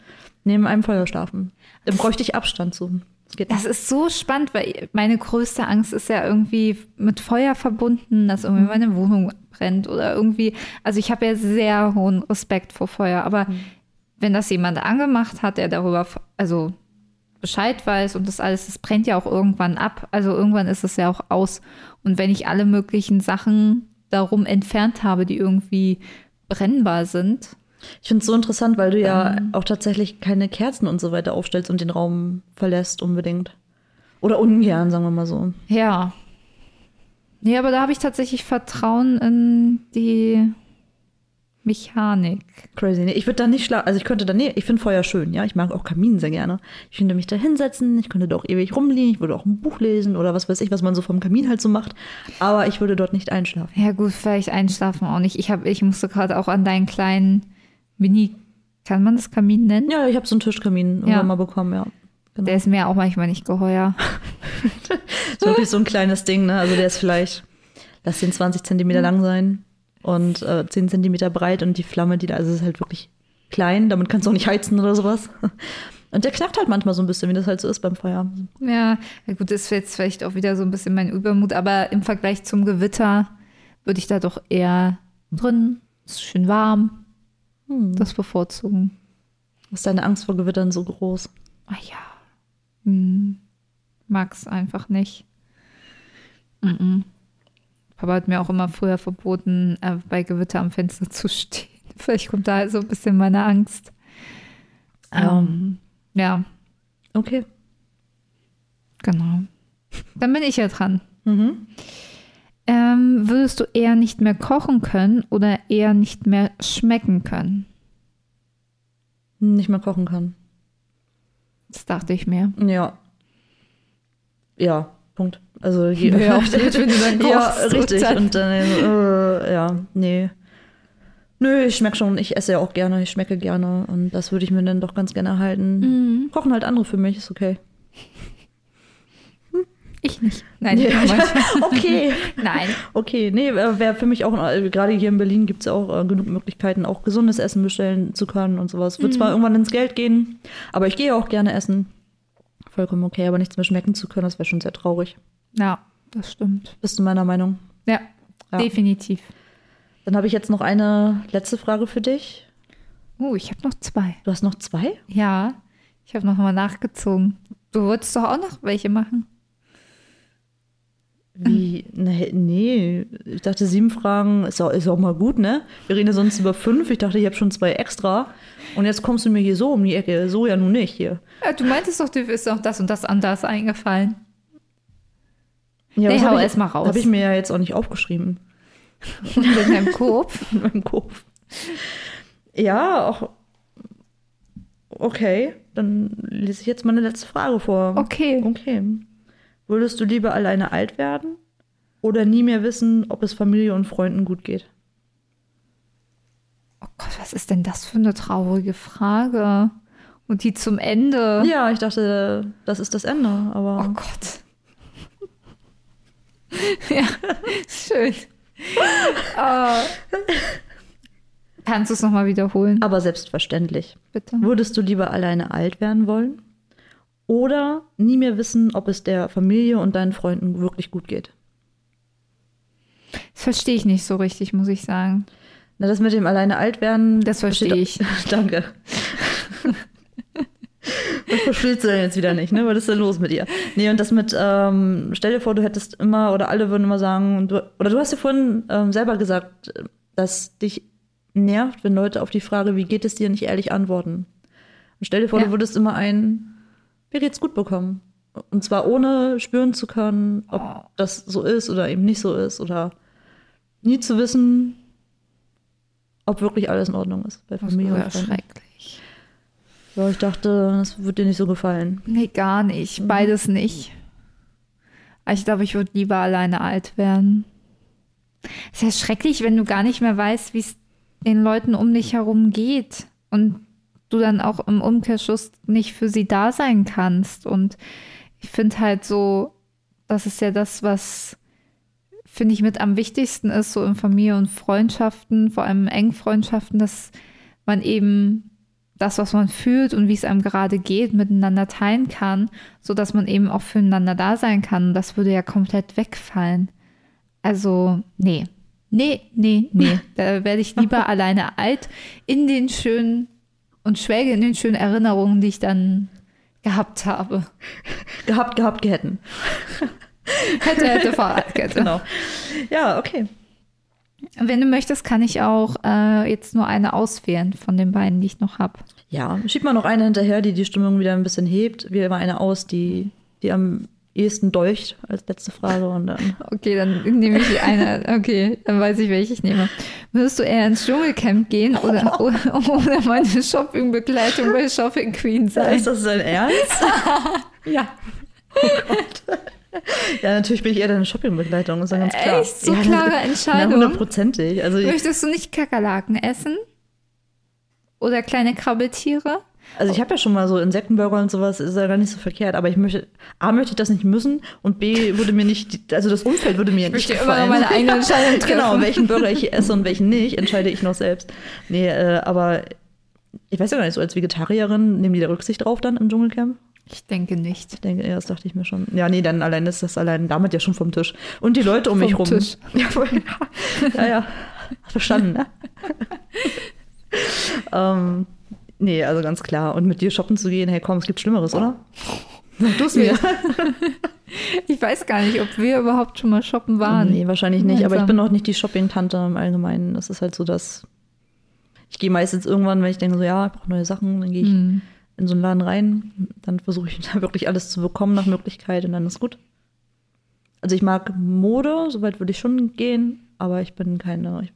neben einem Feuer schlafen. Dann bräuchte ich Abstand zu. Das Das ist so spannend, weil meine größte Angst ist ja irgendwie mit Feuer verbunden, dass irgendwie meine Wohnung brennt oder irgendwie. Also ich habe ja sehr hohen Respekt vor Feuer, aber wenn das jemand angemacht hat, der darüber also Bescheid weiß und das alles, das brennt ja auch irgendwann ab. Also irgendwann ist es ja auch aus. Und wenn ich alle möglichen Sachen darum entfernt habe, die irgendwie brennbar sind, Ich finde es so interessant, weil du ja auch tatsächlich keine Kerzen und so weiter aufstellst und den Raum verlässt unbedingt. Oder ungern, sagen wir mal so. Ja. Nee, aber da habe ich tatsächlich Vertrauen in die Mechanik. Crazy. Nee, ich würde da nicht schlafen. Also ich könnte da, nee, ich finde Feuer schön, ja. Ich mag auch Kamin sehr gerne. Ich könnte mich da hinsetzen, ich könnte da auch ewig rumliegen, ich würde auch ein Buch lesen oder was weiß ich, was man so vom Kamin halt so macht. Aber ich würde dort nicht einschlafen. Ja, gut, vielleicht einschlafen auch nicht. Ich, hab, ich musste gerade auch an deinen kleinen Mini, kann man das Kamin nennen? Ja, ich habe so einen Tischkamin irgendwann Ja. mal bekommen, ja. Genau. Der ist mir auch manchmal nicht geheuer. <laughs> ist wirklich so ein kleines Ding, ne? Also der ist vielleicht, lass den 20 Zentimeter lang sein und äh, 10 Zentimeter breit und die Flamme, die da, also ist halt wirklich klein, damit kannst du auch nicht heizen oder sowas. <laughs> Und der knackt halt manchmal so ein bisschen, wie das halt so ist beim Feuer. Ja, ja gut, das ist jetzt vielleicht auch wieder so ein bisschen mein Übermut, aber im Vergleich zum Gewitter würde ich da doch eher drin, ist schön warm, Hm. das bevorzugen. Ist deine Angst vor Gewittern so groß? Ah ja. Hm. Mag's einfach nicht. Mhm. Papa hat mir auch immer früher verboten, äh, bei Gewitter am Fenster <laughs> zu stehen. Vielleicht kommt da so ein bisschen meine Angst. Ähm, ja, Okay. genau. Dann bin ich ja dran. Mhm. Ähm, würdest du eher nicht mehr kochen können oder eher nicht mehr schmecken können? Nicht mehr kochen kann. Das dachte ich mir. Ja. Ja, Punkt. Also je, blöd, wenn du dann Ja, richtig. Und dann- Und dann, äh, ja, nee. Nö, ich schmecke schon, ich esse ja auch gerne, ich schmecke gerne und das würde ich mir dann doch ganz gerne erhalten. Mhm. Kochen halt andere für mich, ist okay. Ich nicht. Nein, manchmal. <laughs> Okay. <laughs> Nein. Okay, nee, wäre für mich auch, äh, gerade hier in Berlin gibt es ja auch äh, genug Möglichkeiten, auch gesundes Essen bestellen zu können und sowas. Wird zwar irgendwann ins Geld gehen, aber ich gehe auch gerne essen. Vollkommen okay, aber nichts mehr schmecken zu können, das wäre schon sehr traurig. Ja, das stimmt. Bist du meiner Meinung? Ja, Ja. definitiv. Dann habe ich jetzt noch eine letzte Frage für dich. Oh, ich habe noch zwei. Du hast noch zwei? Ja, ich habe noch mal nachgezogen. Du wolltest doch auch noch welche machen. Wie? Nee, nee. Ich dachte, sieben Fragen ist auch, ist auch mal gut, ne? Wir reden ja sonst über fünf. Ich dachte, ich habe schon zwei extra. Und jetzt kommst du mir hier so um die Ecke. So ja nun nicht hier. Ja, du meintest doch, dir ist doch das und das anders eingefallen. Ja, Nee, hau ich- erst mal raus. Habe ich mir ja jetzt auch nicht aufgeschrieben In deinem Kopf. <laughs> in meinem Kopf. Ja, auch. Okay, dann lese ich jetzt meine letzte Frage vor. Okay. Okay. Würdest du lieber alleine alt werden oder nie mehr wissen, ob es Familie und Freunden gut geht? Oh Gott, was ist denn das für eine traurige Frage? Und die zum Ende. Ja, ich dachte, das ist das Ende, aber. Oh Gott. <laughs> ja, schön. Äh, kannst du es nochmal wiederholen, Aber selbstverständlich. bitte? Würdest du lieber alleine alt werden wollen? Oder nie mehr wissen, ob es der Familie und deinen Freunden wirklich gut geht? Das verstehe ich nicht so richtig, muss ich sagen. Na, das mit dem alleine alt werden. Das verstehe ich. <laughs> Danke. das Verspielst du denn jetzt wieder nicht, ne? Was ist denn los mit ihr? Nee, und das mit, ähm, stell dir vor, du hättest immer, oder alle würden immer sagen, du, oder du hast ja vorhin ähm, selber gesagt, dass dich nervt, wenn Leute auf die Frage, wie geht es dir, nicht ehrlich antworten. Und stell dir vor, Ja. du würdest immer ein, geht's gut bekommen. Und zwar ohne spüren zu können, ob Oh. das so ist oder eben nicht so ist oder nie zu wissen, ob wirklich alles in Ordnung ist bei Das Familie wäre und Freunden. schrecklich. Ja, ich dachte, das wird dir nicht so gefallen. Nee, gar nicht. Beides nicht. Ich glaube, ich würde lieber alleine alt werden. Es ist ja schrecklich, wenn du gar nicht mehr weißt, wie es den Leuten um dich herum geht. Und du dann auch im Umkehrschluss nicht für sie da sein kannst. Und ich finde halt so, das ist ja das, was, finde ich, mit am wichtigsten ist, so in Familie und Freundschaften, vor allem Engfreundschaften, dass man eben das, was man fühlt und wie es einem gerade geht, miteinander teilen kann, so dass man eben auch füreinander da sein kann. Und das würde ja komplett wegfallen. Also, nee. Nee, nee, nee. <laughs> Da werde ich lieber alleine alt in den schönen und schwelge in den schönen Erinnerungen, die ich dann gehabt habe. Gehabt, gehabt, gehätten. Hätte, hätte, Fahrradkette. <laughs> Genau. Ja, okay. Wenn du möchtest, kann ich auch äh, jetzt nur eine auswählen von den beiden, die ich noch habe. Ja, schieb mal noch eine hinterher, die die Stimmung wieder ein bisschen hebt. Wähle mal eine aus, die, die am ehesten deucht als letzte Frage und dann. Okay, dann nehme ich die eine. Okay, dann weiß ich, welche ich nehme. Würdest du eher ins Dschungelcamp gehen oder, <laughs> oder, oder meine Shoppingbegleitung bei Shopping Queen sein? Ist das dein Ernst? <laughs> Ja. ja, natürlich bin ich eher deine Shoppingbegleitung, ist ja ganz klar. Echt? So ja, klare Entscheidung. hundertprozentig. Also, Möchtest du nicht Kakerlaken essen? Oder kleine Krabbeltiere? Also ich habe ja schon mal so Insektenburger und sowas, ist ja gar nicht so verkehrt, aber ich möchte, A, möchte ich das nicht müssen und B, würde mir nicht, also das Umfeld würde mir nicht möchte immer gefallen. meine eigene Entscheidung <laughs> treffen. Genau, welchen Burger ich <laughs> esse und welchen nicht, entscheide ich noch selbst. Nee, äh, aber ich weiß ja gar nicht, so als Vegetarierin, nehmen die da Rücksicht drauf dann im Dschungelcamp? Ich denke nicht. Ich denke, ja, das dachte ich mir schon. Ja, nee, dann allein ist das allein damit ja schon vom Tisch. Und die Leute um mich Vom rum. Tisch. <laughs> Ja, voll. ja, ja. Verstanden, ne? ähm, nee, also ganz klar. Und mit dir shoppen zu gehen, hey komm, es gibt Schlimmeres, oder? Sag du es mir. <laughs> Ich weiß gar nicht, ob wir überhaupt schon mal shoppen waren. Nee, wahrscheinlich nicht. Aber ich bin auch nicht die Shopping-Tante im Allgemeinen. Das ist halt so, dass ich gehe meistens irgendwann, wenn ich denke, so ja, ich brauche neue Sachen, dann gehe ich Hm. in so einen Laden rein. Dann versuche ich <laughs> da wirklich alles zu bekommen nach Möglichkeit und dann ist gut. Also ich mag Mode, soweit würde ich schon gehen, aber ich bin keine, ich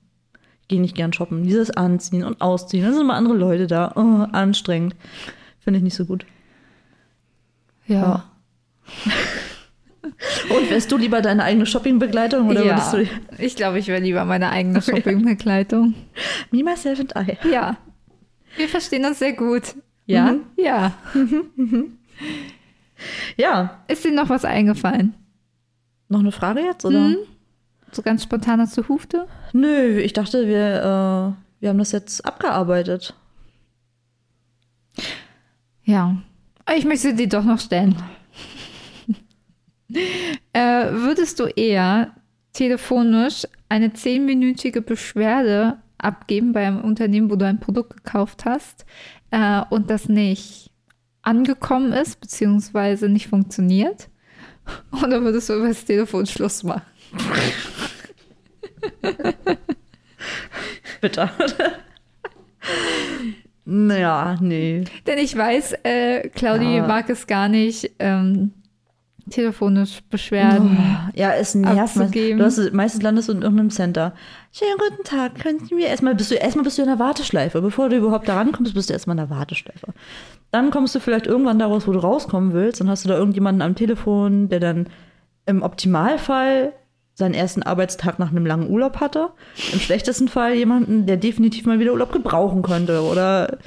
gehe nicht gern shoppen. Dieses Anziehen und Ausziehen, dann sind immer andere Leute da. Oh, anstrengend. Finde ich nicht so gut. Ja. <laughs> Und wärst du lieber deine eigene Shoppingbegleitung oder ja. würdest du Ich glaube, ich wäre lieber meine eigene <laughs> Shoppingbegleitung. Me, myself and I? Ja. Wir verstehen das sehr gut. Ja? Mhm. Ja. Ja, Ist dir noch was eingefallen? noch eine Frage jetzt, oder? Mhm. So ganz spontan aus der Hufte? Nö, ich dachte, wir, äh, wir haben das jetzt abgearbeitet. Ja. Ich möchte sie doch noch stellen. <laughs> äh, würdest du eher telefonisch eine zehnminütige Beschwerde abgeben bei einem Unternehmen, wo du ein Produkt gekauft hast äh, und das nicht angekommen ist, beziehungsweise nicht funktioniert? <laughs> Oder würdest du über das Telefon Schluss machen? <laughs> <laughs> Bitte. naja, nee. Denn ich weiß, äh, Claudi Ja. mag es gar nicht, ähm, telefonisch Beschwerden. Ja, es nervt. Du hast, meistens landest du in irgendeinem Center. Schönen guten Tag, könnten Sie mir erstmal bist du erstmal bist du in der Warteschleife. Bevor du überhaupt da rankommst, bist du erstmal in der Warteschleife. Dann kommst du vielleicht irgendwann daraus, wo du rauskommen willst, und hast du da irgendjemanden am Telefon, der dann im Optimalfall seinen ersten Arbeitstag nach einem langen Urlaub hatte. Im schlechtesten Fall jemanden, der definitiv mal wieder Urlaub gebrauchen könnte oder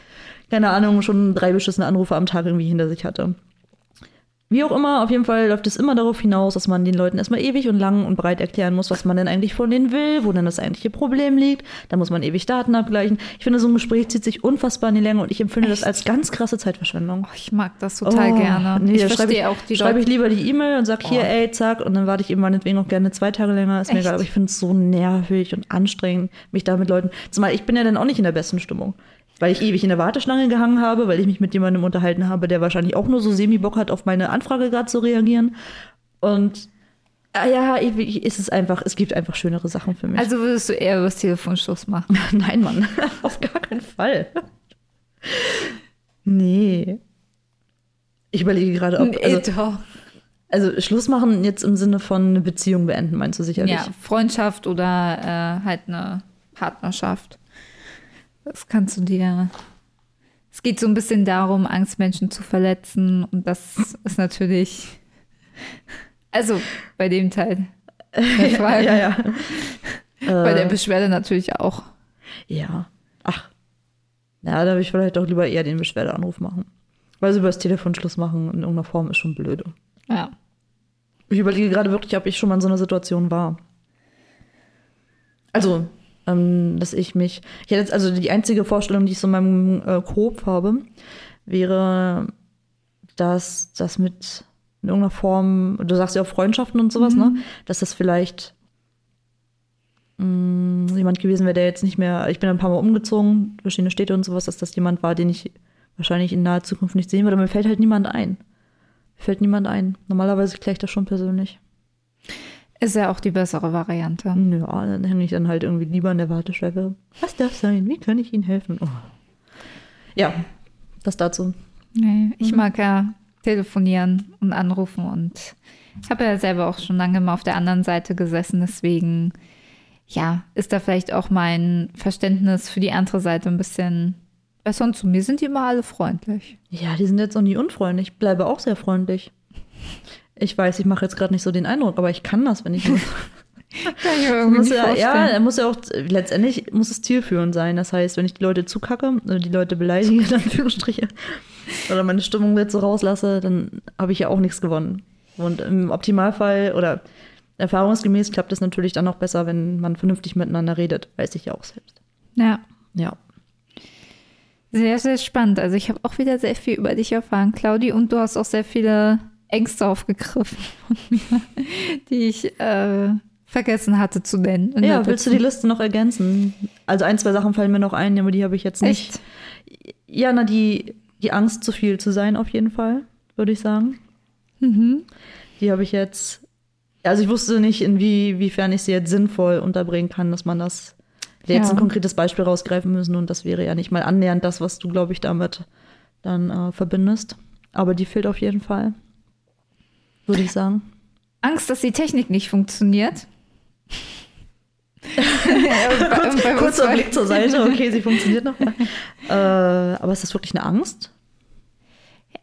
keine Ahnung, schon drei beschissene Anrufe am Tag irgendwie hinter sich hatte. Wie auch immer, auf jeden Fall läuft es immer darauf hinaus, dass man den Leuten erstmal ewig und lang und breit erklären muss, was man denn eigentlich von denen will, wo denn das eigentliche Problem liegt. Da muss man ewig Daten abgleichen. Ich finde, so ein Gespräch zieht sich unfassbar in die Länge und ich empfinde das als ganz krasse Zeitverschwendung. Oh, ich mag das total Oh, gerne. Nee, ich verstehe ich, auch die schreibe ich lieber die E-Mail und sag hier, Oh. ey, zack, und dann warte ich eben meinetwegen auch gerne zwei Tage länger. Ist mir Echt? egal, aber ich finde es so nervig und anstrengend, mich da mit Leuten. Zumal ich bin ja dann auch nicht in der besten Stimmung. Weil ich ewig in der Warteschlange gehangen habe, weil ich mich mit jemandem unterhalten habe, der wahrscheinlich auch nur so semi-Bock hat, auf meine Anfrage gerade zu reagieren. Und ah ja, ich, ist es einfach, es gibt einfach schönere Sachen für mich. Also würdest du eher übers Telefon Schluss machen? <laughs> Nein, Mann, <laughs> auf gar keinen Fall. Nee. Ich überlege gerade, ob. Also, doch. also Schluss machen jetzt im Sinne von eine Beziehung beenden, meinst du sicherlich? Ja, Freundschaft oder äh, halt eine Partnerschaft. Das kannst du dir. Es geht so ein bisschen darum, Angst, Menschen zu verletzen. Und das <laughs> ist natürlich. Also bei dem Teil. Der <laughs> ja, Frage. ja, ja. Bei der Äh, Beschwerde natürlich auch. ja. Ach. Ja, da würde ich vielleicht doch lieber eher den Beschwerdeanruf machen. Weil so über das Telefon Schluss machen in irgendeiner Form ist schon blöde. Ja. Ich überlege gerade wirklich, ob ich schon mal in so einer Situation war. Also, ähm, dass ich mich. Ich hätte jetzt, also die einzige Vorstellung, die ich so in meinem äh, Kopf habe, wäre, dass das mit in irgendeiner Form, du sagst ja auch Freundschaften und sowas, ne? Dass das vielleicht mh, jemand gewesen wäre, der jetzt nicht mehr, ich bin ein paar Mal umgezogen, verschiedene Städte und sowas, dass das jemand war, den ich wahrscheinlich in naher Zukunft nicht sehen würde. Mir fällt halt niemand ein. Mir fällt niemand ein. Normalerweise kläre ich das schon persönlich. Ist ja auch die bessere Variante. Ja, dann hänge ich dann halt irgendwie lieber in der Warteschleife. Was darf sein? Wie kann ich Ihnen helfen? Oh. Ja, das dazu. Nee, ich mag ja telefonieren und anrufen und habe ja selber auch schon lange mal auf der anderen Seite gesessen. Deswegen, ja, ist da vielleicht auch mein Verständnis für die andere Seite ein bisschen besser. Und zu mir sind die immer alle freundlich. Ja, die sind jetzt auch nie unfreundlich. Ich bleibe auch sehr freundlich. Ich weiß, ich mache jetzt gerade nicht so den Eindruck, aber ich kann das, wenn ich <laughs> muss. Irgendwie muss ja, ja, er muss ja auch, letztendlich muss es zielführend sein. Das heißt, wenn ich die Leute zukacke oder die Leute beleidige, in Anführungsstriche, oder meine Stimmung jetzt so rauslasse, dann habe ich ja auch nichts gewonnen. Und im Optimalfall oder erfahrungsgemäß klappt es natürlich dann auch besser, wenn man vernünftig miteinander redet. Weiß ich ja auch selbst. Ja, Ja. sehr, sehr spannend. Also ich habe auch wieder sehr viel über dich erfahren, Claudi, und du hast auch sehr viele Ängste aufgegriffen von mir, die ich äh, vergessen hatte zu nennen. Ja, willst du die. Liste noch ergänzen? Also ein, zwei Sachen fallen mir noch ein, aber die habe ich jetzt nicht. Echt? Ja, na, die, die Angst, zu viel zu sein, auf jeden Fall, würde ich sagen. Mhm. Die habe ich jetzt. Also ich wusste nicht, inwiefern ich sie jetzt sinnvoll unterbringen kann, dass man das Ja. jetzt ein konkretes Beispiel rausgreifen müssen und das wäre ja nicht mal annähernd das, was du, glaube ich, damit dann äh, verbindest. Aber die fehlt auf jeden Fall, würde ich sagen. Angst, dass die Technik nicht funktioniert. <laughs> Kurz, Bei uns kurzer. Blick zur Seite, okay, sie funktioniert noch. <laughs> äh, aber ist das wirklich eine Angst?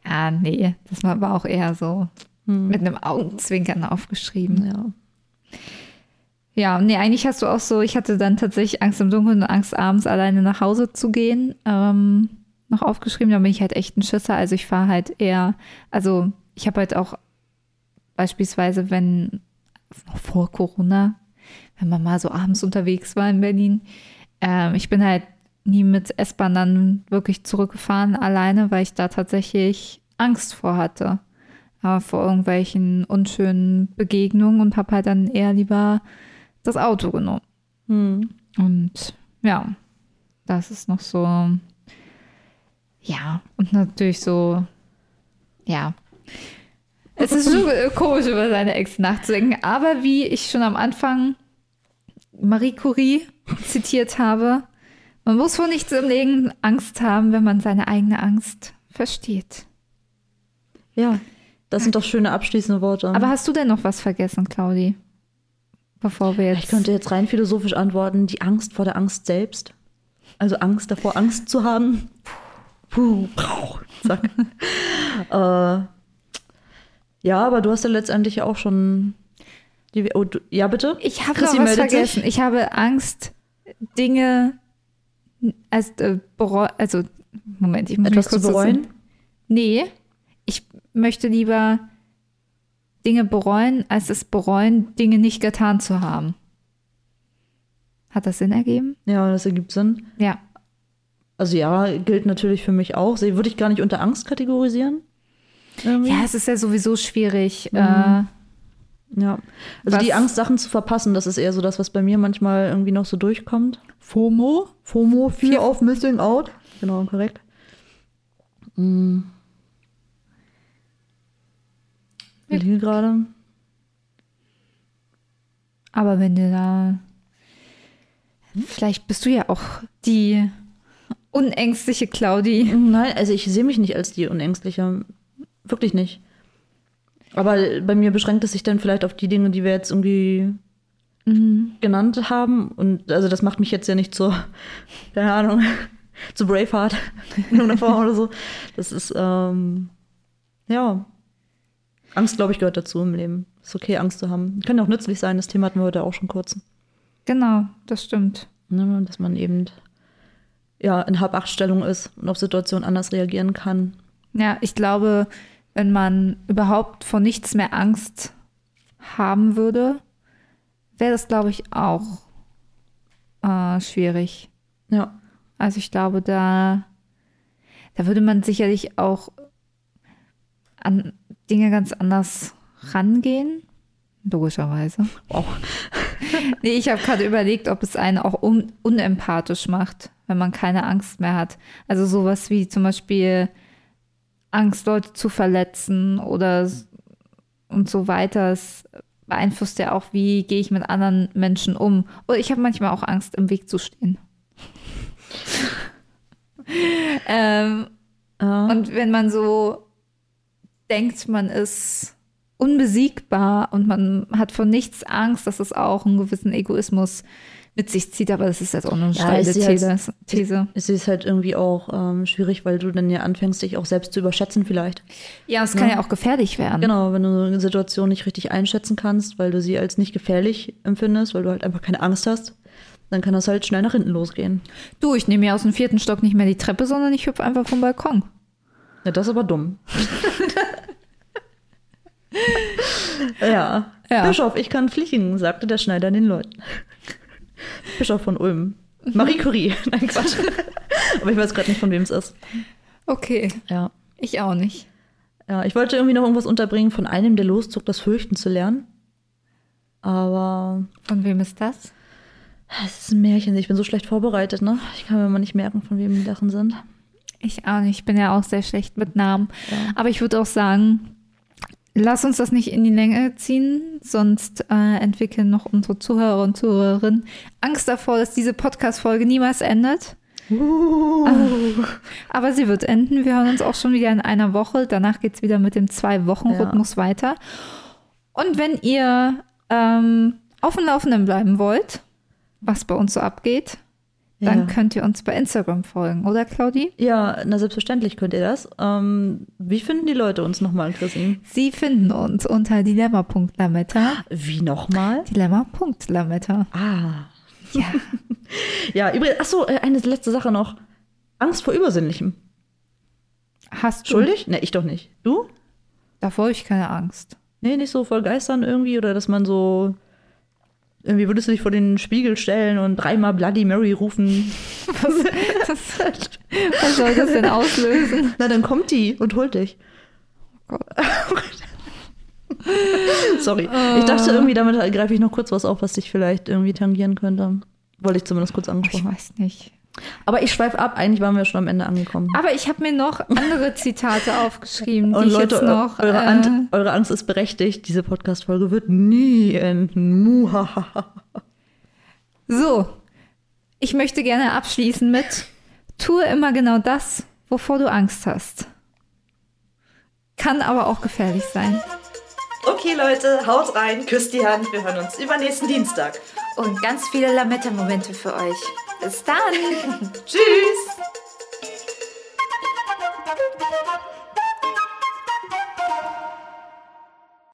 Ja, nee, das war aber auch eher so Hm. mit einem Augenzwinkern aufgeschrieben. Ja. Ja, nee, eigentlich hast du auch so, ich hatte dann tatsächlich Angst im Dunkeln und Angst abends alleine nach Hause zu gehen, ähm, noch aufgeschrieben. Da bin ich halt echt ein Schisser. Also ich fahre halt eher, also ich habe halt auch beispielsweise, wenn noch vor Corona, wenn man mal so abends unterwegs war in Berlin, ähm, ich bin halt nie mit S-Bahn dann wirklich zurückgefahren alleine, weil ich da tatsächlich Angst vor hatte. Aber vor irgendwelchen unschönen Begegnungen und habe halt dann eher lieber das Auto genommen. Hm. Und ja, das ist noch so, ja, und natürlich so, ja. Es ist schon äh, komisch, über seine Ex nachzudenken, aber wie ich schon am Anfang Marie Curie zitiert habe, man muss vor nichts im Leben Angst haben, wenn man seine eigene Angst versteht. Ja, das sind doch schöne abschließende Worte. Aber hast du denn noch was vergessen, Claudi? Bevor wir jetzt. ich könnte jetzt rein philosophisch antworten, die Angst vor der Angst selbst. Also Angst davor, Angst zu haben. Puh, puh, zack. <laughs> äh, ja, aber du hast ja letztendlich auch schon. Die, oh, du, ja, bitte? Ich habe noch was meldet sich. vergessen. Ich habe Angst, Dinge als äh, also Moment, ich muss Etwas mich zu kurz bereuen? Nee, ich möchte lieber Dinge bereuen, als es bereuen, Dinge nicht getan zu haben. Hat das Sinn ergeben? Ja, das ergibt Sinn. Ja. Also ja, gilt natürlich für mich auch. Sie würde ich gar nicht unter Angst kategorisieren. Irgendwie. Ja, es ist ja sowieso schwierig. Mhm. Äh, Ja. Also die Angst, Sachen zu verpassen, das ist eher so das, was bei mir manchmal irgendwie noch so durchkommt. FOMO? FOMO, Fear of Missing Out. genau korrekt. Ich liege gerade. Aber wenn du da. Vielleicht bist du ja auch die unängstliche Claudi. Nein, also ich sehe mich nicht als die Unängstliche. Wirklich nicht. Aber bei mir beschränkt es sich dann vielleicht auf die Dinge, die wir jetzt irgendwie genannt haben. Und also das macht mich jetzt ja nicht zur, <laughs> keine Ahnung, <laughs> zu Braveheart in irgendeiner Form oder so. Das ist, ähm, ja. Angst, glaube ich, gehört dazu im Leben. Ist okay, Angst zu haben. Kann ja auch nützlich sein, das Thema hatten wir heute auch schon kurz. Genau, das stimmt. Ne, dass man eben ja, in Halb-Acht-Stellung ist und auf Situationen anders reagieren kann. Ja, ich glaube, wenn man überhaupt vor nichts mehr Angst haben würde, wäre das, glaube ich, auch äh, schwierig. Ja. Also ich glaube, da, da würde man sicherlich auch an Dinge ganz anders rangehen. Logischerweise. Wow. <laughs> Nee, ich habe gerade überlegt, ob es einen auch un unempathisch macht, wenn man keine Angst mehr hat. Also sowas wie zum Beispiel Angst, Leute zu verletzen oder und so weiter. Es beeinflusst ja auch, wie gehe ich mit anderen Menschen um. Oder ich habe manchmal auch Angst, im Weg zu stehen. <laughs> ähm, Ja. und wenn man so denkt, man ist unbesiegbar und man hat vor nichts Angst, dass es auch einen gewissen Egoismus mit sich zieht, aber das ist jetzt auch nur eine Ja, steile These. jetzt- These. Es ist halt irgendwie auch ähm, schwierig, weil du dann ja anfängst, dich auch selbst zu überschätzen vielleicht. Ja, es kann ja auch gefährlich werden. Genau, wenn du eine Situation nicht richtig einschätzen kannst, weil du sie als nicht gefährlich empfindest, weil du halt einfach keine Angst hast, dann kann das halt schnell nach hinten losgehen. Du, ich nehme ja aus dem vierten Stock nicht mehr die Treppe, sondern ich hüpfe einfach vom Balkon. Ja, das ist aber dumm. <laughs> ja. Ja. Bischof, ich kann fliegen, sagte der Schneider den Leuten. Bischof von Ulm. Marie Curie. <laughs> Nein, Quatsch. aber ich weiß gerade nicht, von wem es ist. Okay, Ja. ich auch nicht. Ja, ich wollte irgendwie noch irgendwas unterbringen, von einem, der loszog, das Fürchten zu lernen. Aber Von wem ist das? es ist ein Märchen. Ich bin so schlecht vorbereitet, ne? Ich kann mir mal nicht merken, von wem die Sachen sind. Ich auch nicht. Ich bin ja auch sehr schlecht mit Namen. Ja. Aber ich würde auch sagen, lass uns das nicht in die Länge ziehen, sonst äh, entwickeln noch unsere Zuhörer und Zuhörerinnen Angst davor, dass diese Podcast-Folge niemals endet. Uh. Aber sie wird enden. Wir hören uns auch schon wieder in einer Woche. Danach geht es wieder mit dem Zwei-Wochen-Rhythmus weiter. Und wenn ihr ähm, auf dem Laufenden bleiben wollt, was bei uns so abgeht, dann Ja. könnt ihr uns bei Instagram folgen, oder Claudi? Ja, na selbstverständlich könnt ihr das. Ähm, wie finden die Leute uns nochmal, Chrissy? Sie finden uns unter dilemma.lametta. Wie nochmal? Dilemma.lametta. Ah. Ja. <laughs> Ja, übrigens, achso, äh, eine letzte Sache noch. Angst vor Übersinnlichem. Hast du? Schuldig? Ne, ich doch nicht. Du? Davor habe ich keine Angst. Nee, nicht so voll geistern irgendwie oder dass man so. Irgendwie würdest du dich vor den Spiegel stellen und dreimal Bloody Mary rufen. <laughs> Was, was soll das denn auslösen? Na, dann kommt die und holt dich. Oh <laughs> Sorry. Ich dachte irgendwie, damit greife ich noch kurz was auf, was dich vielleicht irgendwie tangieren könnte. Wollte ich zumindest kurz Ich angesprochen haben. weiß nicht. Aber ich schweife ab. Eigentlich waren wir schon am Ende angekommen. Aber ich habe mir noch andere Zitate <laughs> aufgeschrieben, die Und ich Leute, jetzt noch. eure, äh, An eure Angst ist berechtigt. Diese Podcast-Folge wird nie enden. Muhahaha. so, ich möchte gerne abschließen mit: Tue immer genau das, wovor du Angst hast. Kann aber auch gefährlich sein. Okay, Leute, haut rein, küsst die Hand. Wir hören uns übernächsten Dienstag. Und ganz viele Lametta-Momente für euch. Bis dann! Tschüss!